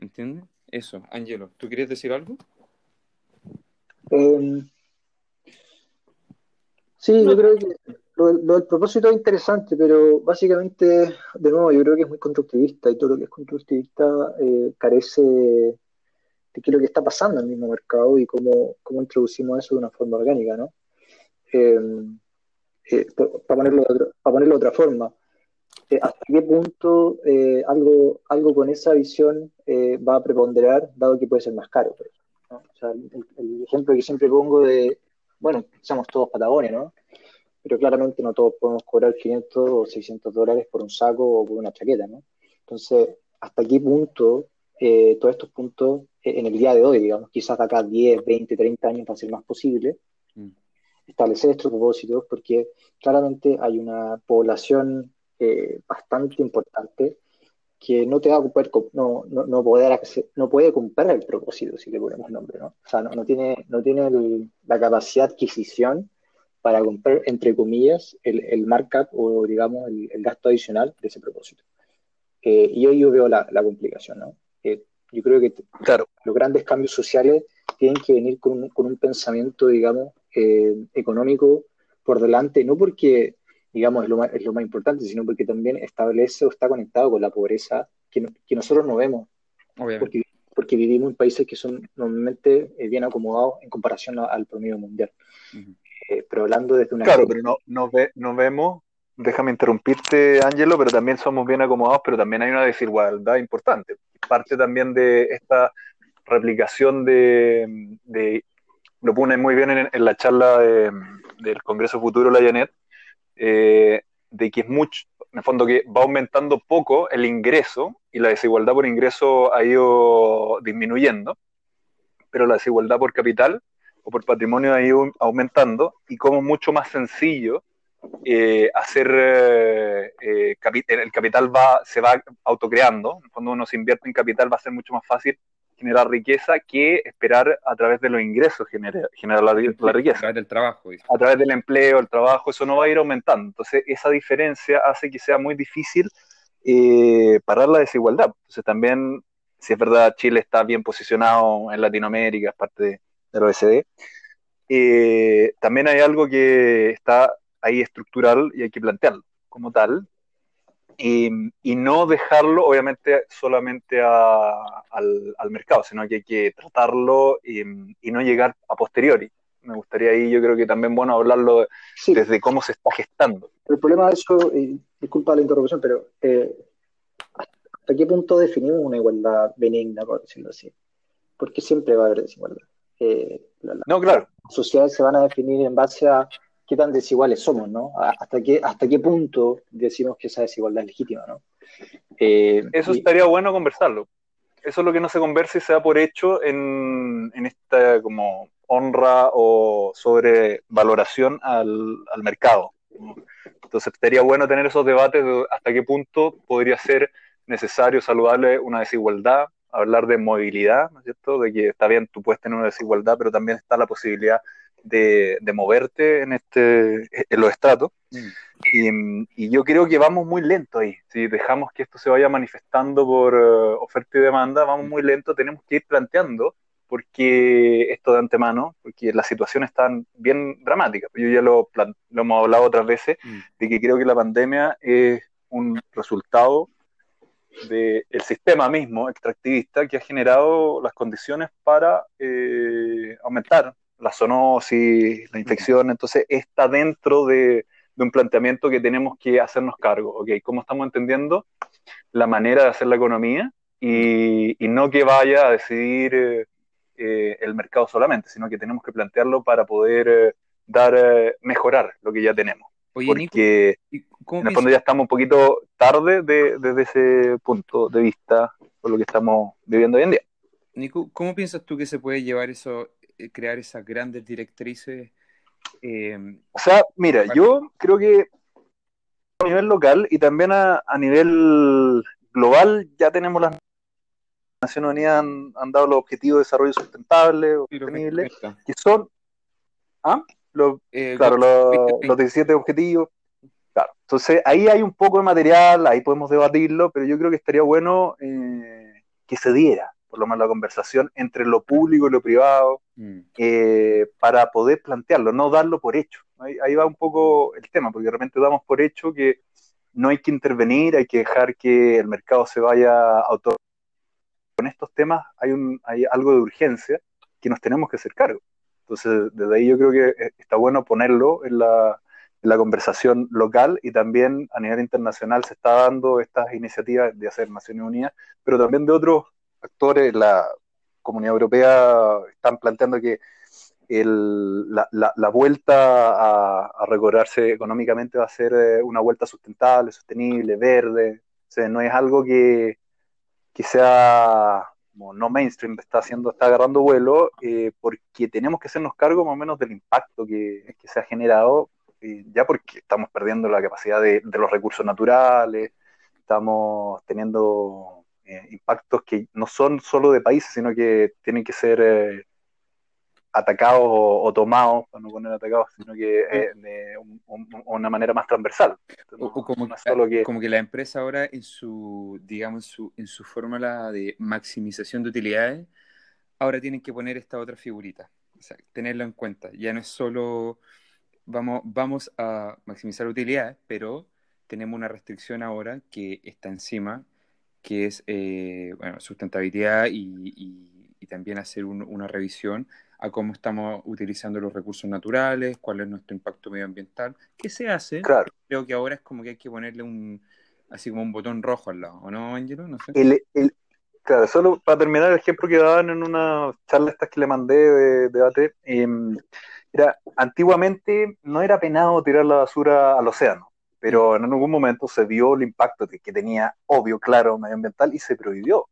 ¿Entiendes? Eso, Angelo, ¿tú querías decir algo? Em, sí, yo creo que lo, del propósito es interesante, pero básicamente, de nuevo, yo creo que es muy constructivista y todo lo que es constructivista eh, carece de qué es lo que está pasando en el mismo mercado y cómo, cómo introducimos eso de una forma orgánica, ¿no? Em, eh, para, ponerlo para ponerlo de otra forma, eh, hasta qué punto eh, algo, algo con esa visión eh, va a preponderar, dado que puede ser más caro. Pues, el, ejemplo que siempre pongo de, bueno, somos todos Patagonia, ¿no? Pero claramente no todos podemos cobrar 500 o 600 dólares por un saco o por una chaqueta, ¿no? Entonces, ¿hasta qué punto todos estos puntos en el día de hoy, digamos, quizás de acá 10, 20, 30 años va a ser más posible, mm. establecer estos propósitos, porque claramente hay una población eh, bastante importante que no te va a poder, no, no, no, poder, no puede comprar el propósito, si le ponemos nombre, ¿no? O sea, no, no tiene, no tiene la capacidad de adquisición para comprar, entre comillas, el, el markup o, digamos, el, gasto adicional de ese propósito. Eh, y hoy yo veo la, la complicación, ¿no? Eh, yo creo que claro. los grandes cambios sociales tienen que venir con un, con un pensamiento, digamos, económico por delante, no porque digamos, es lo, más, es lo más importante, sino porque también establece o está conectado con la pobreza que, que nosotros no vemos. Porque, porque, vivimos en países que son normalmente eh, bien acomodados en comparación al promedio mundial. Eh, pero hablando desde una... Claro, pero no, no, ve, no vemos, déjame interrumpirte, Ángelo, pero también somos bien acomodados, pero también hay una desigualdad importante. Parte también de esta replicación de, lo pone muy bien en, en la charla de, del Congreso Futuro, la Janet, eh, de que es mucho, en el fondo que va aumentando poco el ingreso y la desigualdad por ingreso ha ido disminuyendo, pero la desigualdad por capital o por patrimonio ha ido aumentando y como mucho más sencillo eh, hacer eh, el capital va, se va autocreando, cuando uno se invierte en capital va a ser mucho más fácil generar riqueza que esperar a través de los ingresos generar, generar la, riqueza. A través del trabajo. A través del empleo, el trabajo, eso no va a ir aumentando. Entonces, esa diferencia hace que sea muy difícil eh, parar la desigualdad. Entonces, también, si es verdad, Chile está bien posicionado en Latinoamérica, es parte de, del OECD, eh, también hay algo que está ahí estructural y hay que plantearlo como tal, y, no dejarlo, obviamente, solamente al, mercado, sino que hay que tratarlo y, no llegar a posteriori. Me gustaría ahí, yo creo que también bueno hablarlo desde cómo se está gestando. El problema de eso, y disculpa la interrupción, pero eh, ¿hasta qué punto definimos una igualdad benigna, por decirlo así? Porque siempre va a haber desigualdad. Eh, no, claro. Las sociedades se van a definir en base a qué tan desiguales somos, ¿no? Hasta qué, hasta qué punto decimos que esa desigualdad es legítima, ¿no? Eh, Eso estaría bueno conversarlo. Eso es lo que no se conversa y se da por hecho en, esta como honra o sobrevaloración al, al mercado. Entonces estaría bueno tener esos debates de hasta qué punto podría ser necesario, saludable una desigualdad, hablar de movilidad, ¿no es cierto? De que está bien, tú puedes tener una desigualdad, pero también está la posibilidad de, moverte en, este, en los estratos. Mm. Y, yo creo que vamos muy lento ahí. Si dejamos que esto se vaya manifestando por eh, oferta y demanda, vamos muy lento. Tenemos que ir planteando porque esto de antemano, porque la situación está bien dramática. Yo ya lo, lo hemos hablado otras veces, mm. de que creo que la pandemia es un resultado del sistema mismo extractivista que ha generado las condiciones para eh, aumentar la zoonosis, la infección, entonces está dentro de, un planteamiento que tenemos que hacernos cargo, ¿ok? ¿Cómo estamos entendiendo la manera de hacer la economía y, no que vaya a decidir eh, eh, el mercado solamente, sino que tenemos que plantearlo para poder dar, mejorar lo que ya tenemos? porque en el fondo ya estamos un poquito tarde desde ese punto de vista por lo que estamos viviendo hoy en día. Nico, ¿cómo piensas tú que se puede llevar eso, eh, crear esas grandes directrices? Eh, o sea, mira, yo creo que a nivel local y también a, nivel global ya tenemos las Naciones Unidas han, dado los objetivos de desarrollo sustentable o sostenible, que son ¿ah? los, eh, claro, los, 17 objetivos. Claro. Entonces ahí hay un poco de material, ahí podemos debatirlo, pero yo creo que estaría bueno eh, que se diera, por lo menos la conversación entre lo público y lo privado, mm. eh, para poder plantearlo, no darlo por hecho. Ahí, va un poco el tema, porque de repente damos por hecho que no hay que intervenir, hay que dejar que el mercado se vaya auto. Con estos temas hay, un, hay algo de urgencia que nos tenemos que hacer cargo. Entonces, desde ahí yo creo que eh, está bueno ponerlo en la, conversación local y también a nivel internacional se está dando estas iniciativas de hacer Naciones Unidas, pero también de otros actores, la Comunidad Europea están planteando que la, vuelta a, recobrarse económicamente va a ser eh, una vuelta sustentable, sostenible, verde. O sea, no es algo que, que sea como no mainstream está haciendo, está agarrando vuelo, eh, porque tenemos que hacernos cargo más o menos del impacto que, se ha generado, eh, ya porque estamos perdiendo la capacidad de, los recursos naturales, estamos teniendo eh, impactos que no son solo de países, sino que tienen que ser atacados o, tomados, para no poner atacados, sino que de una manera más transversal. como, que, la empresa ahora en su, digamos, su, en su fórmula de maximización de utilidades, ahora tienen que poner esta otra figurita, o sea, tenerlo en cuenta. Ya no es solo vamos, vamos a maximizar utilidades, pero tenemos una restricción ahora que está encima, que es eh, bueno, sustentabilidad y, también hacer una revisión a cómo estamos utilizando los recursos naturales, cuál es nuestro impacto medioambiental, qué se hace. Claro. Creo que ahora es como que hay que ponerle un, así como un botón rojo al lado, ¿o no, Angelo? No sé. El, claro, solo para terminar el ejemplo que daban en una charla estas que le mandé de debate, em, era, antiguamente no era penado tirar la basura al océano, pero en algún momento se vio el impacto que, que tenía, obvio, claro, medioambiental y se prohibió.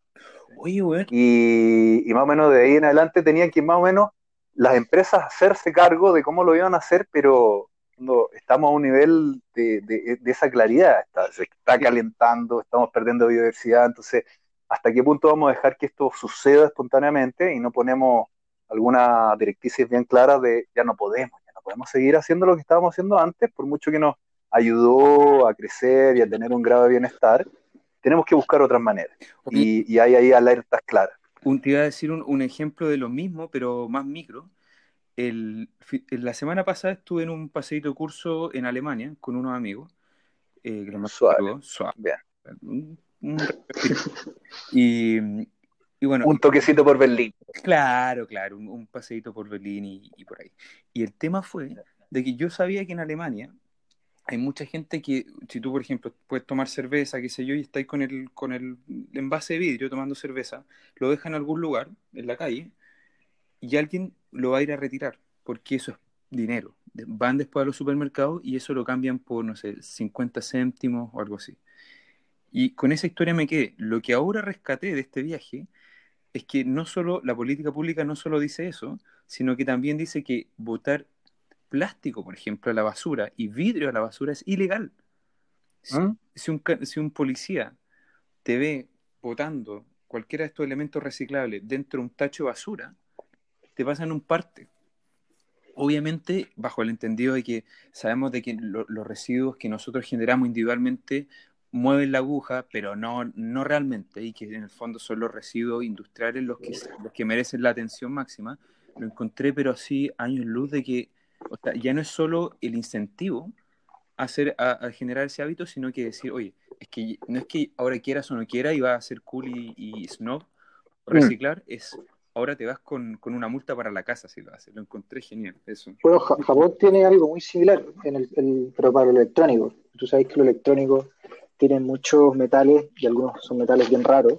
Y, más o menos de ahí en adelante tenían que más o menos las empresas hacerse cargo de cómo lo iban a hacer, pero cuando estamos a un nivel de, esa claridad, está, se está calentando, estamos perdiendo biodiversidad, entonces, ¿hasta qué punto vamos a dejar que esto suceda espontáneamente y no ponemos alguna directrices bien claras de ya no podemos, ya no podemos seguir haciendo lo que estábamos haciendo antes, por mucho que nos ayudó a crecer y a tener un grado de bienestar, tenemos que buscar otras maneras. Y, hay ahí alertas claras. Un, te iba a decir un, ejemplo de lo mismo, pero más micro. El, la semana pasada estuve en un paseíto curso en Alemania con unos amigos. Eh, suave. suave. y, bueno. Un toquecito por Berlín. Claro, claro, un, un paseíto por Berlín y, y, por ahí. Y el tema fue de que yo sabía que en Alemania hay mucha gente que, si tú, por ejemplo, puedes tomar cerveza, qué sé yo, y estáis con el, con el envase de vidrio tomando cerveza, lo dejan en algún lugar, en la calle, y alguien lo va a ir a retirar, porque eso es dinero. Van después a los supermercados y eso lo cambian por, no sé, 50 céntimos o algo así. Y con esa historia me quedé. Lo que ahora rescaté de este viaje es que no solo la política pública no solo dice eso, sino que también dice que votar plástico, por ejemplo, a la basura y vidrio a la basura es ilegal. Si, ¿Ah? un, policía te ve botando cualquiera de estos elementos reciclables dentro de un tacho de basura, te pasan un parte. Obviamente, bajo el entendido de que sabemos de que los residuos que nosotros generamos individualmente mueven la aguja, pero no, no realmente, y que en el fondo son los residuos industriales los que, los que merecen la atención máxima. Lo encontré, pero así años luz de que o sea, ya no es solo el incentivo a, hacer, a, generar ese hábito, sino que decir, oye, es que no es que ahora quieras o no quieras y vas a ser cool y, y snob reciclar, es ahora te vas con, con, una multa para la casa si lo haces. Lo encontré genial, eso. Bueno, Japón tiene algo muy similar, en el, pero para lo electrónico. Tú sabes que lo electrónico tiene muchos metales y algunos son metales bien raros,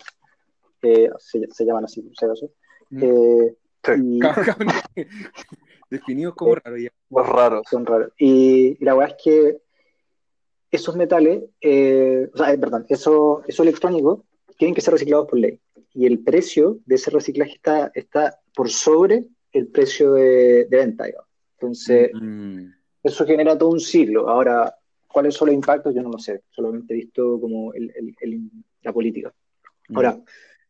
eh, se, se, llaman así, acaso. Mm. Eh, y... Definidos como raros ya. Raros. Son raros. Y, y la verdad es que esos metales, eh, o sea, eh, perdón, esos eso electrónicos tienen que ser reciclados por ley. Y el precio de ese reciclaje está, está por sobre el precio de, venta. Entonces, mm. eso genera todo un ciclo. Ahora, ¿cuáles son los impactos? Yo no lo sé. Solamente he visto como el, el, la política. Mm. Ahora,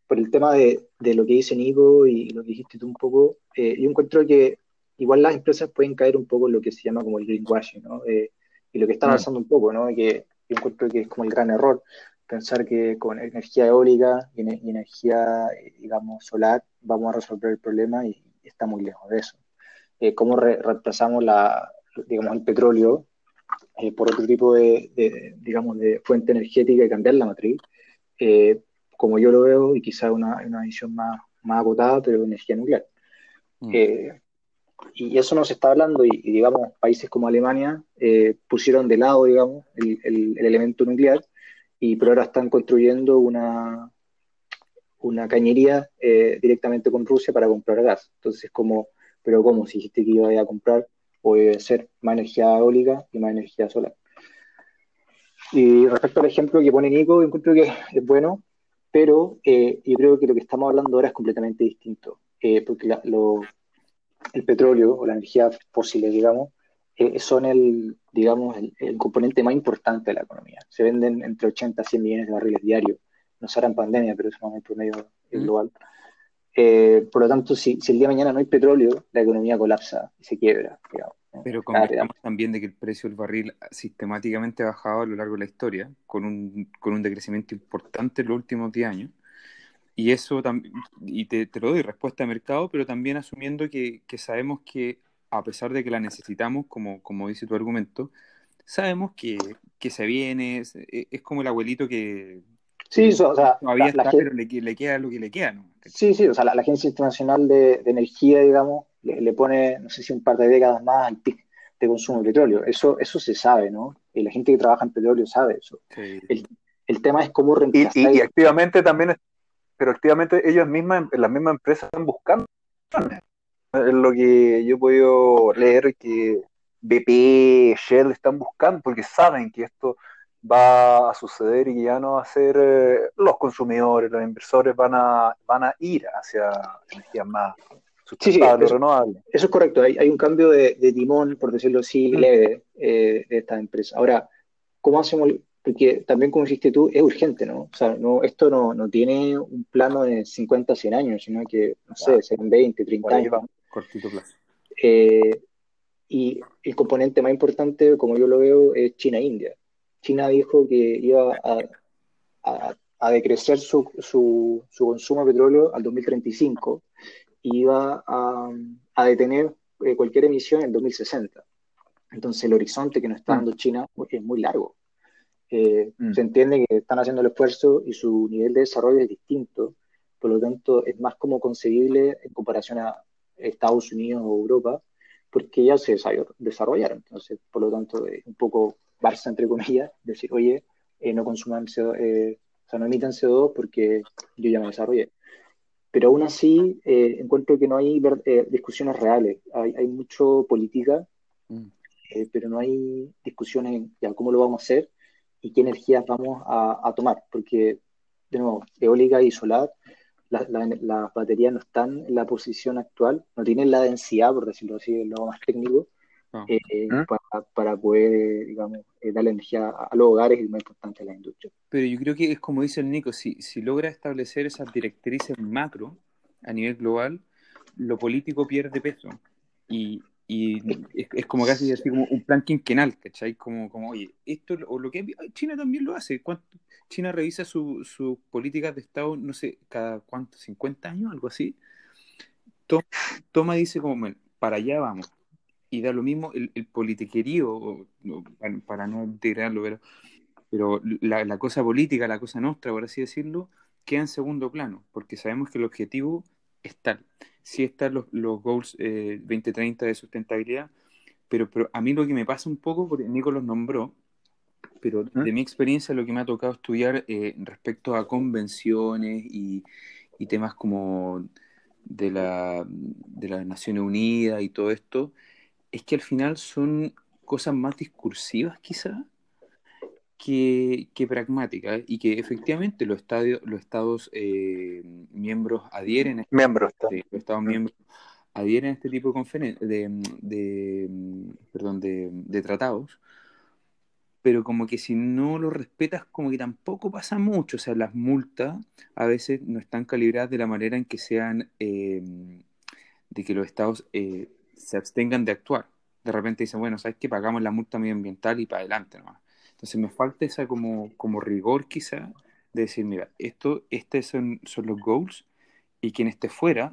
por el tema de, de, lo que dice Nico y lo que dijiste tú un poco, eh, yo encuentro que igual las empresas pueden caer un poco en lo que se llama como el greenwashing, ¿no? Eh, y lo que está avanzando un poco, ¿no? Que yo encuentro que es como el gran error pensar que con energía eólica y, energía, digamos, solar vamos a resolver el problema y, está muy lejos de eso. Eh, ¿Cómo reemplazamos la, digamos, el petróleo eh, por otro tipo de, digamos, de fuente energética y cambiar la matriz? Eh, como yo lo veo, y quizá una, una visión más, más acotada, pero energía nuclear. Mm. Y eso no se está hablando y, digamos, países como Alemania eh, pusieron de lado, digamos, el, el, elemento nuclear y por ahora están construyendo una, una cañería eh, directamente con Rusia para comprar gas. Entonces, como, pero ¿cómo? Si dijiste que iba a comprar, puede ser más energía eólica y más energía solar. Y respecto al ejemplo que pone Nico, encuentro que es bueno, pero eh, yo creo que lo que estamos hablando ahora es completamente distinto, porque lo, el petróleo o la energía fósil, digamos, eh, son el, digamos, el, componente más importante de la economía. Se venden entre 80 y 100 millones de barriles diarios. No será en pandemia, pero es un promedio global. Eh, por lo tanto, si, el día de mañana no hay petróleo, la economía colapsa y se quiebra. Pero convengamos también de que el precio del barril sistemáticamente ha bajado a lo largo de la historia, con un, con un decrecimiento importante en los últimos 10 años. Y eso también, y te, te, lo doy respuesta de mercado, pero también asumiendo que, que, sabemos que a pesar de que la necesitamos, como, como dice tu argumento, sabemos que, que se viene, es, es, como el abuelito que sí, o sea, todavía está, pero le, le, queda lo que le queda, ¿no? Sí, sí, o sea, la, Agencia Internacional de, de Energía, digamos, le, le, pone, no sé si un par de décadas más al pic de consumo de petróleo. Eso, eso se sabe, ¿no? Y la gente que trabaja en petróleo sabe eso. Sí. El, el, tema es cómo reemplazar. Y, y, y activamente también pero activamente ellos mismas, las mismas empresas están buscando. Es lo que yo he podido leer que BP, Shell están buscando, porque saben que esto va a suceder y que ya no va a ser eh, los consumidores, los inversores van a, van a ir hacia energías más sustentables, sí, renovables. Eso es correcto, hay, hay un cambio de, de, timón, por decirlo así, leve eh, de esta empresa. Ahora, ¿cómo hacemos porque también como dijiste tú, es urgente, ¿no? O sea, no, esto no, no tiene un plano de 50, 100 años, sino que, no sé, serán 20, 30 años. Cortito plazo. Eh, y el componente más importante, como yo lo veo, es China-India. China dijo que iba a, a, a decrecer su, su, su, consumo de petróleo al 2035 y iba a, a detener eh, cualquier emisión en 2060. Entonces el horizonte que nos está mm. dando China es muy largo. Eh, mm. Se entiende que están haciendo el esfuerzo y su nivel de desarrollo es distinto, por lo tanto es más como concebible en comparación a Estados Unidos o Europa, porque ya se desarrollaron. Entonces, por lo tanto, es un poco Barça, entre comillas, decir, oye, eh, no consuman CO2, eh, o sea, no emitan CO2 porque yo ya me desarrollé. Pero aún así, encuentro que no hay discusiones reales. Hay, hay mucho política, mm. pero no hay discusiones en ya, cómo lo vamos a hacer y qué energías vamos a, tomar, porque, de nuevo, eólica y solar, las baterías no están en la posición actual, no tienen la densidad, por decirlo así, lo más técnico, ah. eh, ¿Mm? para, poder, digamos, eh, darle energía a, los hogares y más importante a la industria. Pero yo creo que es como dice el Nico, si, si logra establecer esas directrices macro a nivel global, lo político pierde peso. Y, y es, como casi así como un plan quinquenal, ¿cachai? Como, como oye, esto o lo que China también lo hace. China revisa sus su políticas de Estado, no sé, cada cuánto, 50 años, algo así. Toma, y dice como, bueno, para allá vamos. Y da lo mismo el, politiquerío, para no integrarlo, pero pero la, cosa política, la cosa nuestra, por así decirlo, queda en segundo plano, porque sabemos que el objetivo es tal. Sí están los, los goals eh, 2030 de sustentabilidad, pero, pero a mí lo que me pasa un poco, porque Nico los nombró, pero de mi experiencia lo que me ha tocado estudiar eh, respecto a convenciones y, y, temas como de la, de las Naciones Unidas y todo esto, es que al final son cosas más discursivas quizás que, que pragmáticas y que efectivamente los, estadios, los estados eh, miembros adhieren a este, miembros, los estados miembros adhieren a este tipo de, de, de, perdón, de, de tratados pero como que si no lo respetas, como que tampoco pasa mucho. O sea, las multas a veces no están calibradas de la manera en que sean, eh, de que los estados eh, se abstengan de actuar. De repente dicen, bueno, ¿sabes qué? Pagamos la multa medioambiental y para adelante nomás. Entonces me falta esa como, como rigor quizá de decir, mira, esto, estos son, son los goals y quien esté fuera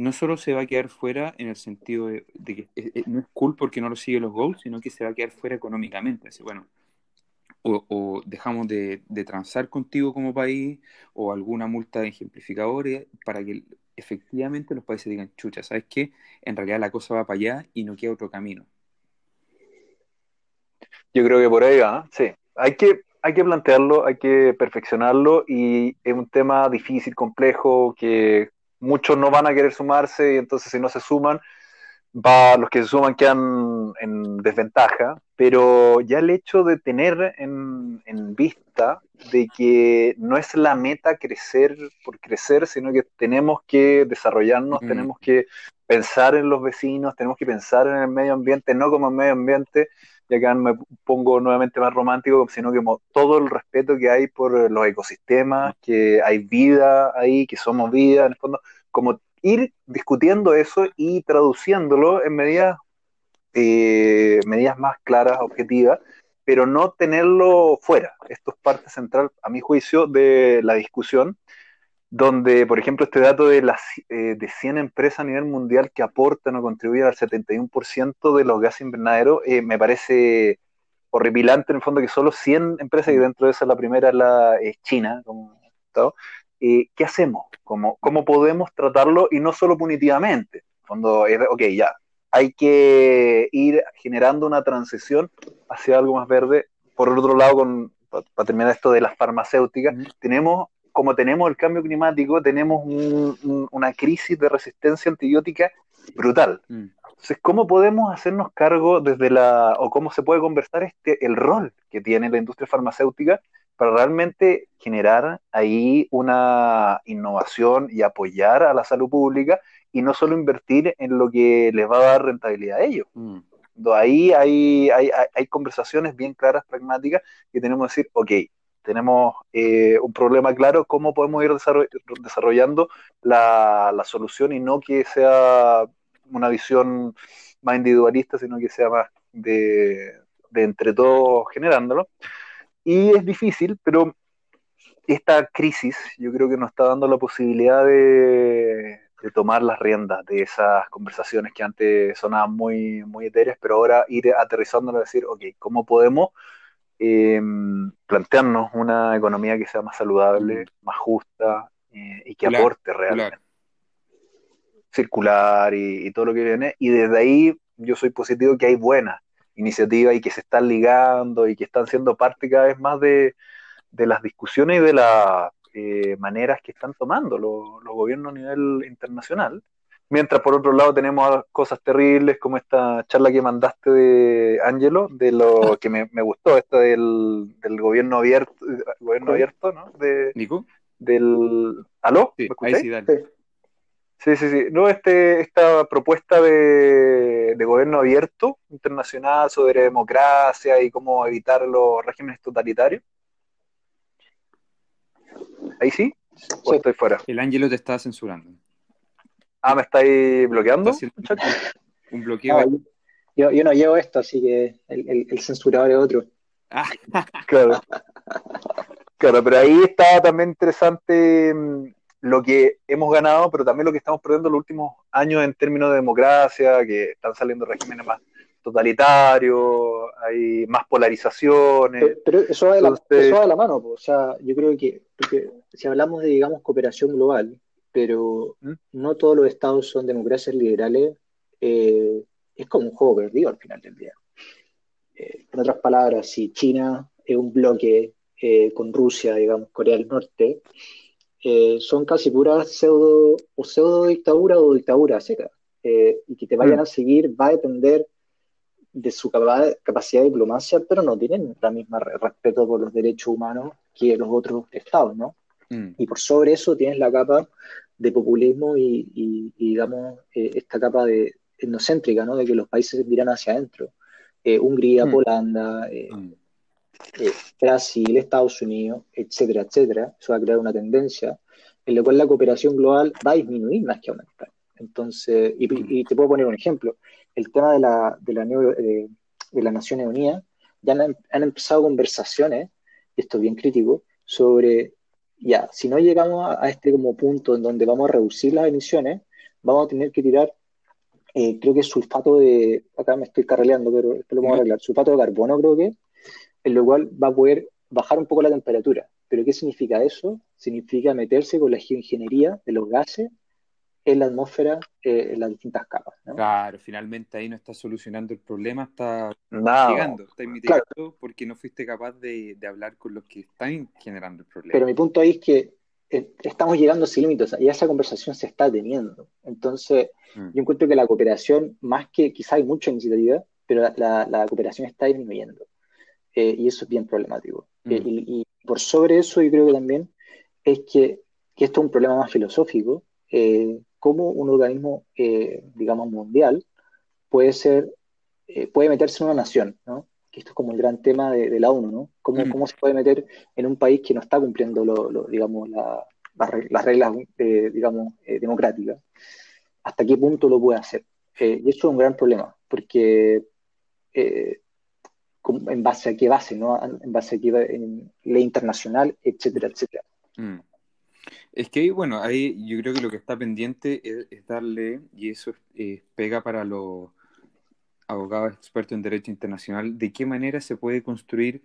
no solo se va a quedar fuera en el sentido de, que eh, no es cool porque no lo sigue los goals, sino que se va a quedar fuera económicamente. Bueno, o, dejamos de, transar contigo como país o alguna multa de ejemplificadores para que efectivamente los países digan, chucha, ¿sabes qué? En realidad la cosa va para allá y no queda otro camino. Yo creo que por ahí va, sí. Hay que, hay que plantearlo, hay que perfeccionarlo y es un tema difícil, complejo, que muchos no van a querer sumarse y entonces si no se suman, va, los que se suman quedan en desventaja, pero ya el hecho de tener en, vista de que no es la meta crecer por crecer, sino que tenemos que desarrollarnos, mm. tenemos que pensar en los vecinos, tenemos que pensar en el medio ambiente, no como el medio ambiente, y acá me pongo nuevamente más romántico, sino que todo el respeto que hay por los ecosistemas, que hay vida ahí, que somos vida, en el fondo, como ir discutiendo eso y traduciéndolo en medidas, eh, medidas más claras, objetivas, pero no tenerlo fuera. Esto es parte central, a mi juicio, de la discusión, donde, por ejemplo, este dato de, las, eh, de 100 empresas a nivel mundial que aportan o contribuyen al 71% de los gases invernaderos, eh, me parece horripilante en el fondo que solo 100 empresas, y dentro de esa la primera es la, es China, como, eh, ¿qué hacemos? ¿Cómo, ¿Cómo podemos tratarlo y no solo punitivamente? Es, ok, ya, hay que ir generando una transición hacia algo más verde. Por otro lado, con, para terminar esto de las farmacéuticas, tenemos, como tenemos el cambio climático, tenemos una crisis de resistencia antibiótica brutal. Mm. Entonces, ¿cómo podemos hacernos cargo desde la, o cómo se puede conversar este, el rol que tiene la industria farmacéutica para realmente generar ahí una innovación y apoyar a la salud pública y no solo invertir en lo que les va a dar rentabilidad a ellos. Mm. Ahí hay, hay, hay, conversaciones bien claras, pragmáticas, que tenemos que decir, ok, tenemos eh, un problema claro, ¿cómo podemos ir desarrollando la, solución y no que sea una visión más individualista, sino que sea más de, entre todos generándolo? Y es difícil, pero esta crisis yo creo que nos está dando la posibilidad de, tomar las riendas de esas conversaciones que antes sonaban muy, muy etéreas, pero ahora ir aterrizándolo y decir, ok, ¿cómo podemos em, plantearnos una economía que sea más saludable, mm. más justa eh, y que aporte realmente? Circular y, y todo lo que viene. Y desde ahí yo soy positivo que hay buenas iniciativas y que se están ligando y que están siendo parte cada vez más de, las discusiones y de las eh, maneras que están tomando los, gobiernos a nivel internacional. Mientras por otro lado tenemos cosas terribles como esta charla que mandaste de Angelo, de lo que me, gustó, esta del, gobierno abierto, gobierno abierto, ¿no? De, ¿Nico? Del, ¿Aló? Sí, Sí, sí, sí. No, este, esta propuesta de, gobierno abierto internacional sobre democracia y cómo evitar los regímenes totalitarios. ¿Ahí sí? ¿O estoy fuera? El Ángelo te está censurando. Ah, ¿me estáis bloqueando? Un bloqueo. yo, no llevo esto, así que el, el, censurador es otro. claro. Claro, pero ahí está también interesante mm, lo que hemos ganado, pero también lo que estamos perdiendo los últimos años en términos de democracia, que están saliendo regímenes más totalitario, hay más polarizaciones. Pero, eso, va de la, mano, o sea, yo creo que si hablamos de, digamos, cooperación global, pero no todos los estados son democracias liberales, eh, es como un juego perdido al final del día. Eh, en otras palabras, si China es un bloque eh, con Rusia, digamos, Corea del Norte, son casi puras pseudo o pseudo dictadura o dictadura seca. y que te vayan mm. a seguir va a depender de su capacidad de diplomacia, pero no tienen la misma respeto por los derechos humanos que los otros estados, ¿no? Mm. Y por sobre eso tienes la capa de populismo y, digamos, eh, esta capa de etnocéntrica, ¿no? De que los países miran hacia adentro. Eh, Hungría, mm. Holanda, eh, mm. Brasil, Estados Unidos, etcétera, etcétera. Eso va a crear una tendencia en la cual la cooperación global va a disminuir más que aumentar. Entonces, y, te puedo poner un ejemplo. El tema de la, de la, de, la Naciones Unidas, ya han, han empezado conversaciones, y esto es bien crítico, sobre ya, si no llegamos a, este como punto en donde vamos a reducir las emisiones, vamos a tener que tirar, eh, creo que sulfato de, acá me estoy carreleando, pero esto lo vamos a arreglar, sulfato de carbono creo que, en lo cual va a poder bajar un poco la temperatura. ¿Pero qué significa eso? Significa meterse con la geoingeniería de los gases en la atmósfera eh, en las distintas capas. Claro, finalmente ahí no estás solucionando el problema, está mitigando, está mitigando porque no fuiste capaz de, hablar con los que están generando el problema. Pero mi punto ahí es que eh, estamos llegando a ese límite y esa conversación se está teniendo. Entonces, mm. yo encuentro que la cooperación, más que quizá hay mucha iniciativa, pero la, cooperación está disminuyendo. Eh, y eso es bien problemático. Mm. y, por sobre eso, yo creo que también es que, que esto es un problema más filosófico, eh, cómo un organismo, eh, digamos, mundial puede ser, eh, puede meterse en una nación, ¿no? Que esto es como el gran tema de, la ONU, ¿no? ¿Cómo, mm. ¿Cómo, se puede meter en un país que no está cumpliendo, lo, digamos, las reglas, eh, digamos, democráticas? ¿Hasta qué punto lo puede hacer? y eso es un gran problema, porque en base a qué base, ¿no? En base a qué en ley internacional, etcétera, etcétera. Mm. Es que, bueno, ahí yo creo que lo que está pendiente es, darle, y eso pega para los abogados expertos en derecho internacional, de qué manera se puede construir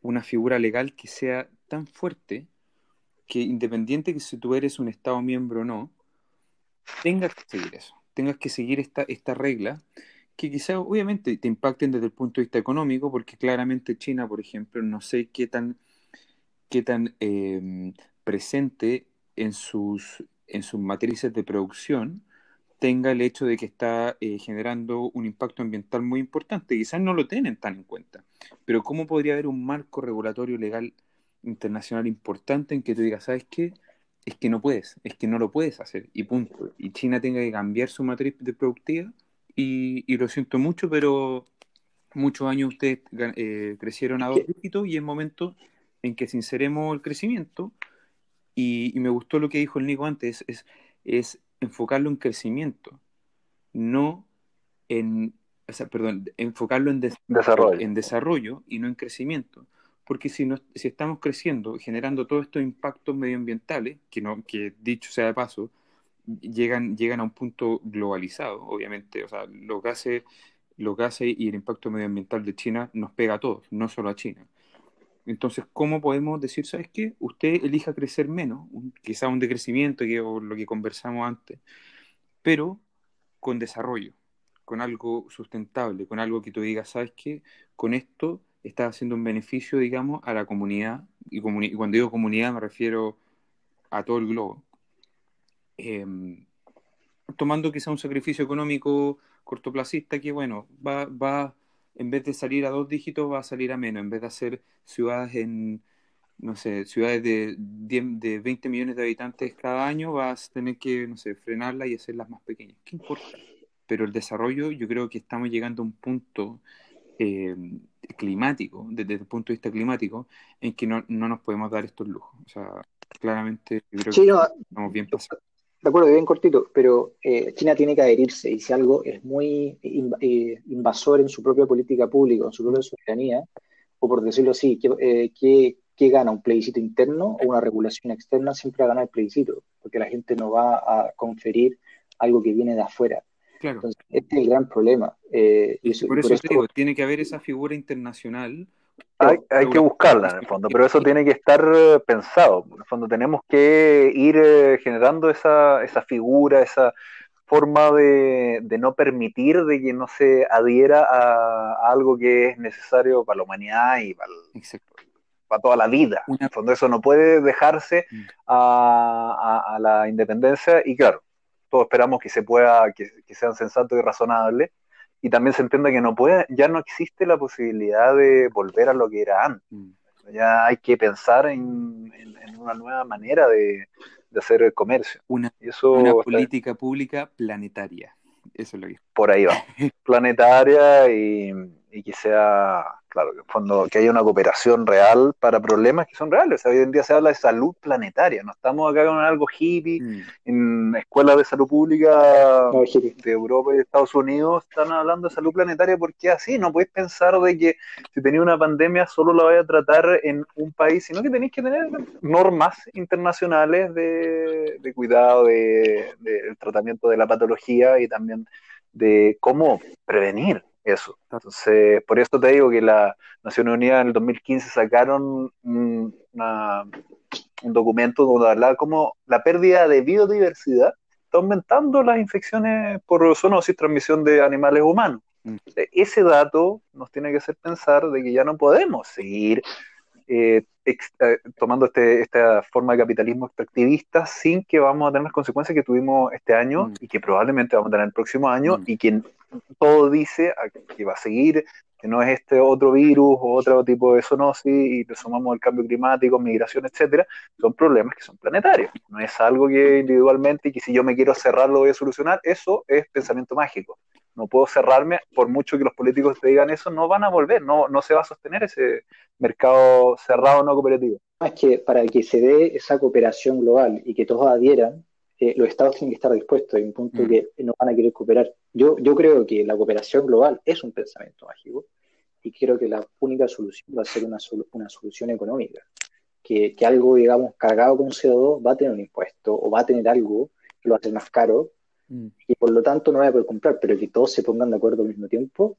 una figura legal que sea tan fuerte que independiente que si tú eres un Estado miembro o no, tengas que seguir eso, tengas que seguir esta, esta regla que quizá obviamente te impacten desde el punto de vista económico, porque claramente China, por ejemplo, no sé qué tan, qué tan eh, presente en sus, en sus matrices de producción tenga el hecho de que está eh, generando un impacto ambiental muy importante. Quizás no lo tienen tan en cuenta, pero ¿cómo podría haber un marco regulatorio legal internacional importante en que tú digas, ¿sabes qué? Es que no puedes, es que no lo puedes hacer y punto. Y China tenga que cambiar su matriz de productiva y, y lo siento mucho, pero muchos años ustedes eh, crecieron a dos dígitos y es momento en que sinceremos el crecimiento y, me gustó lo que dijo el Nico antes, es, es enfocarlo en crecimiento, no en, perdón, enfocarlo en, desarrollo. en desarrollo y no en crecimiento. Porque si, no, si estamos creciendo, generando todos estos impactos medioambientales, que, no, que dicho sea de paso, llegan, llegan a un punto globalizado, obviamente. O sea, los gases, los gases y el impacto medioambiental de China nos pega a todos, no solo a China. Entonces, ¿cómo podemos decir, sabes qué? Usted elija crecer menos, quizá un decrecimiento, que, o lo que conversamos antes, pero con desarrollo, con algo sustentable, con algo que tú digas, sabes qué? Con esto estás haciendo un beneficio, digamos, a la comunidad, y, cuando digo comunidad me refiero a todo el globo. Em, tomando quizá un sacrificio económico cortoplacista que, bueno, va, va en vez de salir a dos dígitos, va a salir a menos. En vez de hacer ciudades en, no sé, ciudades de, de 20 millones de habitantes cada año, vas a tener que, no sé, frenarlas y hacerlas más pequeñas. ¿Qué importa? Pero el desarrollo, yo creo que estamos llegando a un punto eh, climático, desde el punto de vista climático, en que no, no, nos podemos dar estos lujos. O sea, claramente, yo creo que estamos bien pasados de acuerdo, bien cortito, pero eh, China tiene que adherirse y si algo es muy eh, invasor en su propia política pública, en su propia soberanía, o por decirlo así, ¿qué, eh, gana? ¿Un plebiscito interno o una regulación externa? Siempre va a ganar el plebiscito, porque la gente no va a conferir algo que viene de afuera. Claro. Entonces, este es el gran problema. Eh, y por eso te digo, tiene que haber esa figura internacional. Hay, hay que buscarla en el fondo, pero eso tiene que estar eh, pensado. En el fondo tenemos que ir eh, generando esa, esa figura, esa forma de, de, no permitir de que no se adhiera a, a, algo que es necesario para la humanidad y para, el, para toda la vida. En el fondo eso no puede dejarse Mm. a, a, a la independencia y claro, todos esperamos que se pueda, que, que, sean sensatos y razonables, y también se entienda que no puede, ya no existe la posibilidad de volver a lo que era antes. Mm. Ya hay que pensar en, en, en una nueva manera de, de, hacer el comercio. Una, eso, una política pública planetaria. Eso es lo que Por ahí va. Planetaria y, y que sea claro, cuando que haya una cooperación real para problemas que son reales. O sea, hoy en día se habla de salud planetaria, no estamos acá con algo hippie, mm. en escuelas de salud pública no, de Europa y de Estados Unidos están hablando de salud planetaria porque así, no podéis pensar de que si tenéis una pandemia solo la vaya a tratar en un país, sino que tenéis que tener normas internacionales de, de cuidado del de, de tratamiento de la patología y también de cómo prevenir eso. Entonces, por eso te digo que las Naciones Unidas en el 2015 sacaron una, un documento donde hablaba como la pérdida de biodiversidad está aumentando las infecciones por zoonosis, transmisión de animales humanos. Mm. Ese dato nos tiene que hacer pensar de que ya no podemos seguir eh, ex, eh, tomando este, esta forma de capitalismo extractivista sin que vamos a tener las consecuencias que tuvimos este año mm. y que probablemente vamos a tener el próximo año mm. y que todo dice que va a seguir, que no es este otro virus o otro tipo de zoonosis y le sumamos el cambio climático, migración, etcétera, son problemas que son planetarios. No es algo que individualmente y que si yo me quiero cerrar lo voy a solucionar, eso es pensamiento mágico. No puedo cerrarme, por mucho que los políticos te digan eso, no van a volver, no, no se va a sostener ese mercado cerrado no cooperativo. Es que para que se dé esa cooperación global y que todos adhieran, eh, los estados tienen que estar dispuestos, hay un punto mm. que no van a querer cooperar. Yo, yo creo que la cooperación global es un pensamiento mágico y creo que la única solución va a ser una, una solución económica. Que, que, algo, digamos, cargado con CO2 va a tener un impuesto o va a tener algo que lo hace más caro mm. y por lo tanto no va a poder comprar, pero que todos se pongan de acuerdo al mismo tiempo,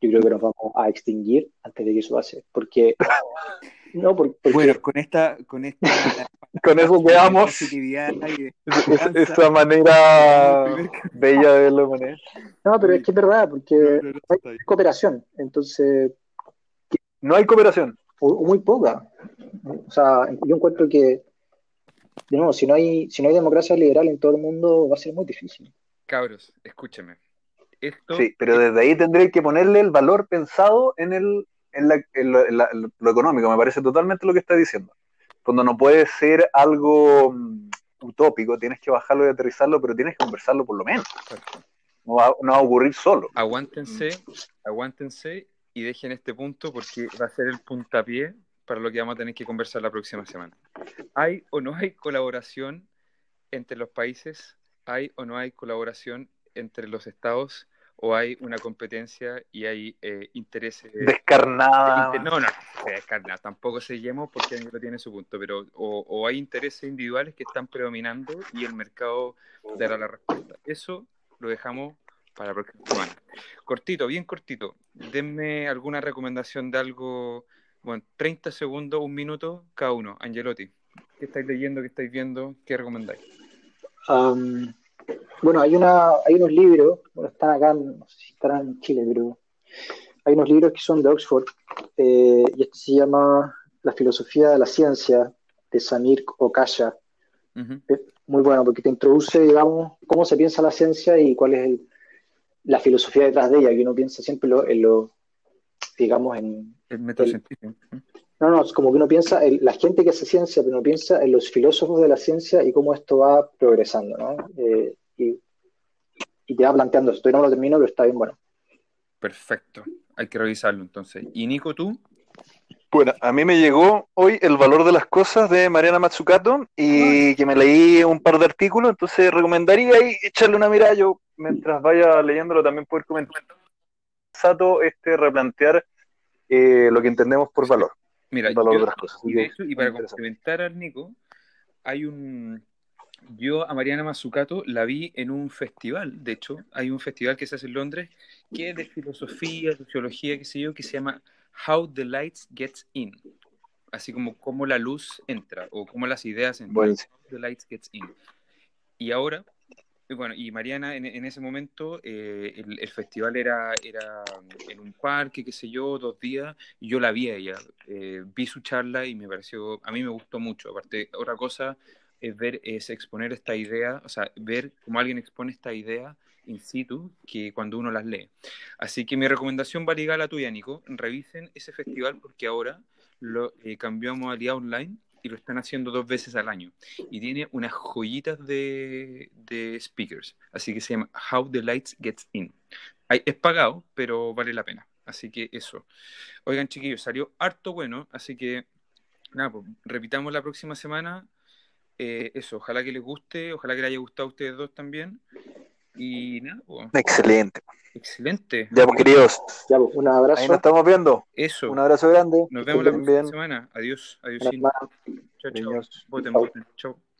yo creo que nos vamos a extinguir antes de que eso pase. Porque no, porque, porque... Bueno, con esta, con esta, con eso quedamos. Esa manera bella de verlo manera. No, pero es que es verdad, porque hay cooperación. Entonces. No hay cooperación. O, muy poca. O sea, yo encuentro que, de nuevo, si no hay, si no hay democracia liberal en todo el mundo, va a ser muy difícil. Cabros, escúcheme. Esto sí, pero desde ahí tendré que ponerle el valor pensado en el en, la, en, lo, en, la, en, lo, económico, me parece totalmente lo que está diciendo. Cuando no puede ser algo um, utópico, tienes que bajarlo y aterrizarlo, pero tienes que conversarlo por lo menos. No va, no va a ocurrir solo. Aguántense, aguántense y dejen este punto porque va a ser el puntapié para lo que vamos a tener que conversar la próxima semana. ¿Hay o no hay colaboración entre los países? ¿Hay o no hay colaboración entre los estados? o hay una competencia y hay eh, intereses descarnada inter, no no descarnada tampoco seguimos porque lo tiene su punto pero o, o, hay intereses individuales que están predominando y el mercado dará la respuesta eso lo dejamos para la próxima semana cortito bien cortito denme alguna recomendación de algo bueno 30 segundos un minuto cada uno Angelotti qué estáis leyendo qué estáis viendo qué recomendáis um bueno, hay, una, hay unos libros, bueno, están acá, no sé si estarán en Chile, pero hay unos libros que son de Oxford, eh, y este se llama La filosofía de la ciencia, de Samir. Uh -huh. es muy bueno, porque te introduce, digamos, cómo se piensa la ciencia y cuál es el, la filosofía detrás de ella, que uno piensa siempre lo, en lo, digamos, en... El método científico. No, no, es como que uno piensa, en la gente que hace ciencia, pero uno piensa en los filósofos de la ciencia y cómo esto va progresando, ¿no? Eh, y, y, te va planteando esto. Yo no lo termino, pero está bien bueno. Perfecto. Hay que revisarlo entonces. ¿Y Nico, tú? Bueno, a mí me llegó hoy El valor de las cosas de Mariana Matsukato y que me leí un par de artículos, entonces recomendaría ahí echarle una mirada. Yo, mientras vaya leyéndolo, también poder comentar. Sato, este, replantear eh, lo que entendemos por valor. Mira, valor yo, de las cosas. Y, de hecho, y para complementar al Nico, hay un, Yo a Mariana Mazzucato la vi en un festival, de hecho, hay un festival que se hace en Londres que es de filosofía, sociología, qué sé yo, que se llama How the Lights Gets In. Así como cómo la luz entra o cómo las ideas entran. How the Lights Gets In. Y ahora, bueno, y Mariana en, ese momento eh, el, festival era, era en un parque, qué sé yo, dos días, y yo la vi a ella. Eh, vi su charla y me pareció, a mí me gustó mucho. Aparte, otra cosa es ver, es exponer esta idea, o sea, ver cómo alguien expone esta idea in situ que cuando uno las lee. Así que mi recomendación va a la tuya, Nico. Revisen ese festival porque ahora lo eh, cambió a modalidad online y lo están haciendo dos veces al año. Y tiene unas joyitas de, de speakers. Así que se llama How the Lights Gets In. Es pagado, pero vale la pena. Así que eso. Oigan, chiquillos, salió harto bueno. Así que, nada, pues, repitamos la próxima semana. Eh, eso, ojalá que les guste, ojalá que les haya gustado a ustedes dos también. Y nada, pues, Excelente. excelente. Ya, pues, queridos, Ya, pues, un ahí nos abrazo. estamos viendo. Eso. Un abrazo grande. Nos vemos la próxima bien. semana. Adiós. Adiós. Chao, chao. Voten, voten. Chao.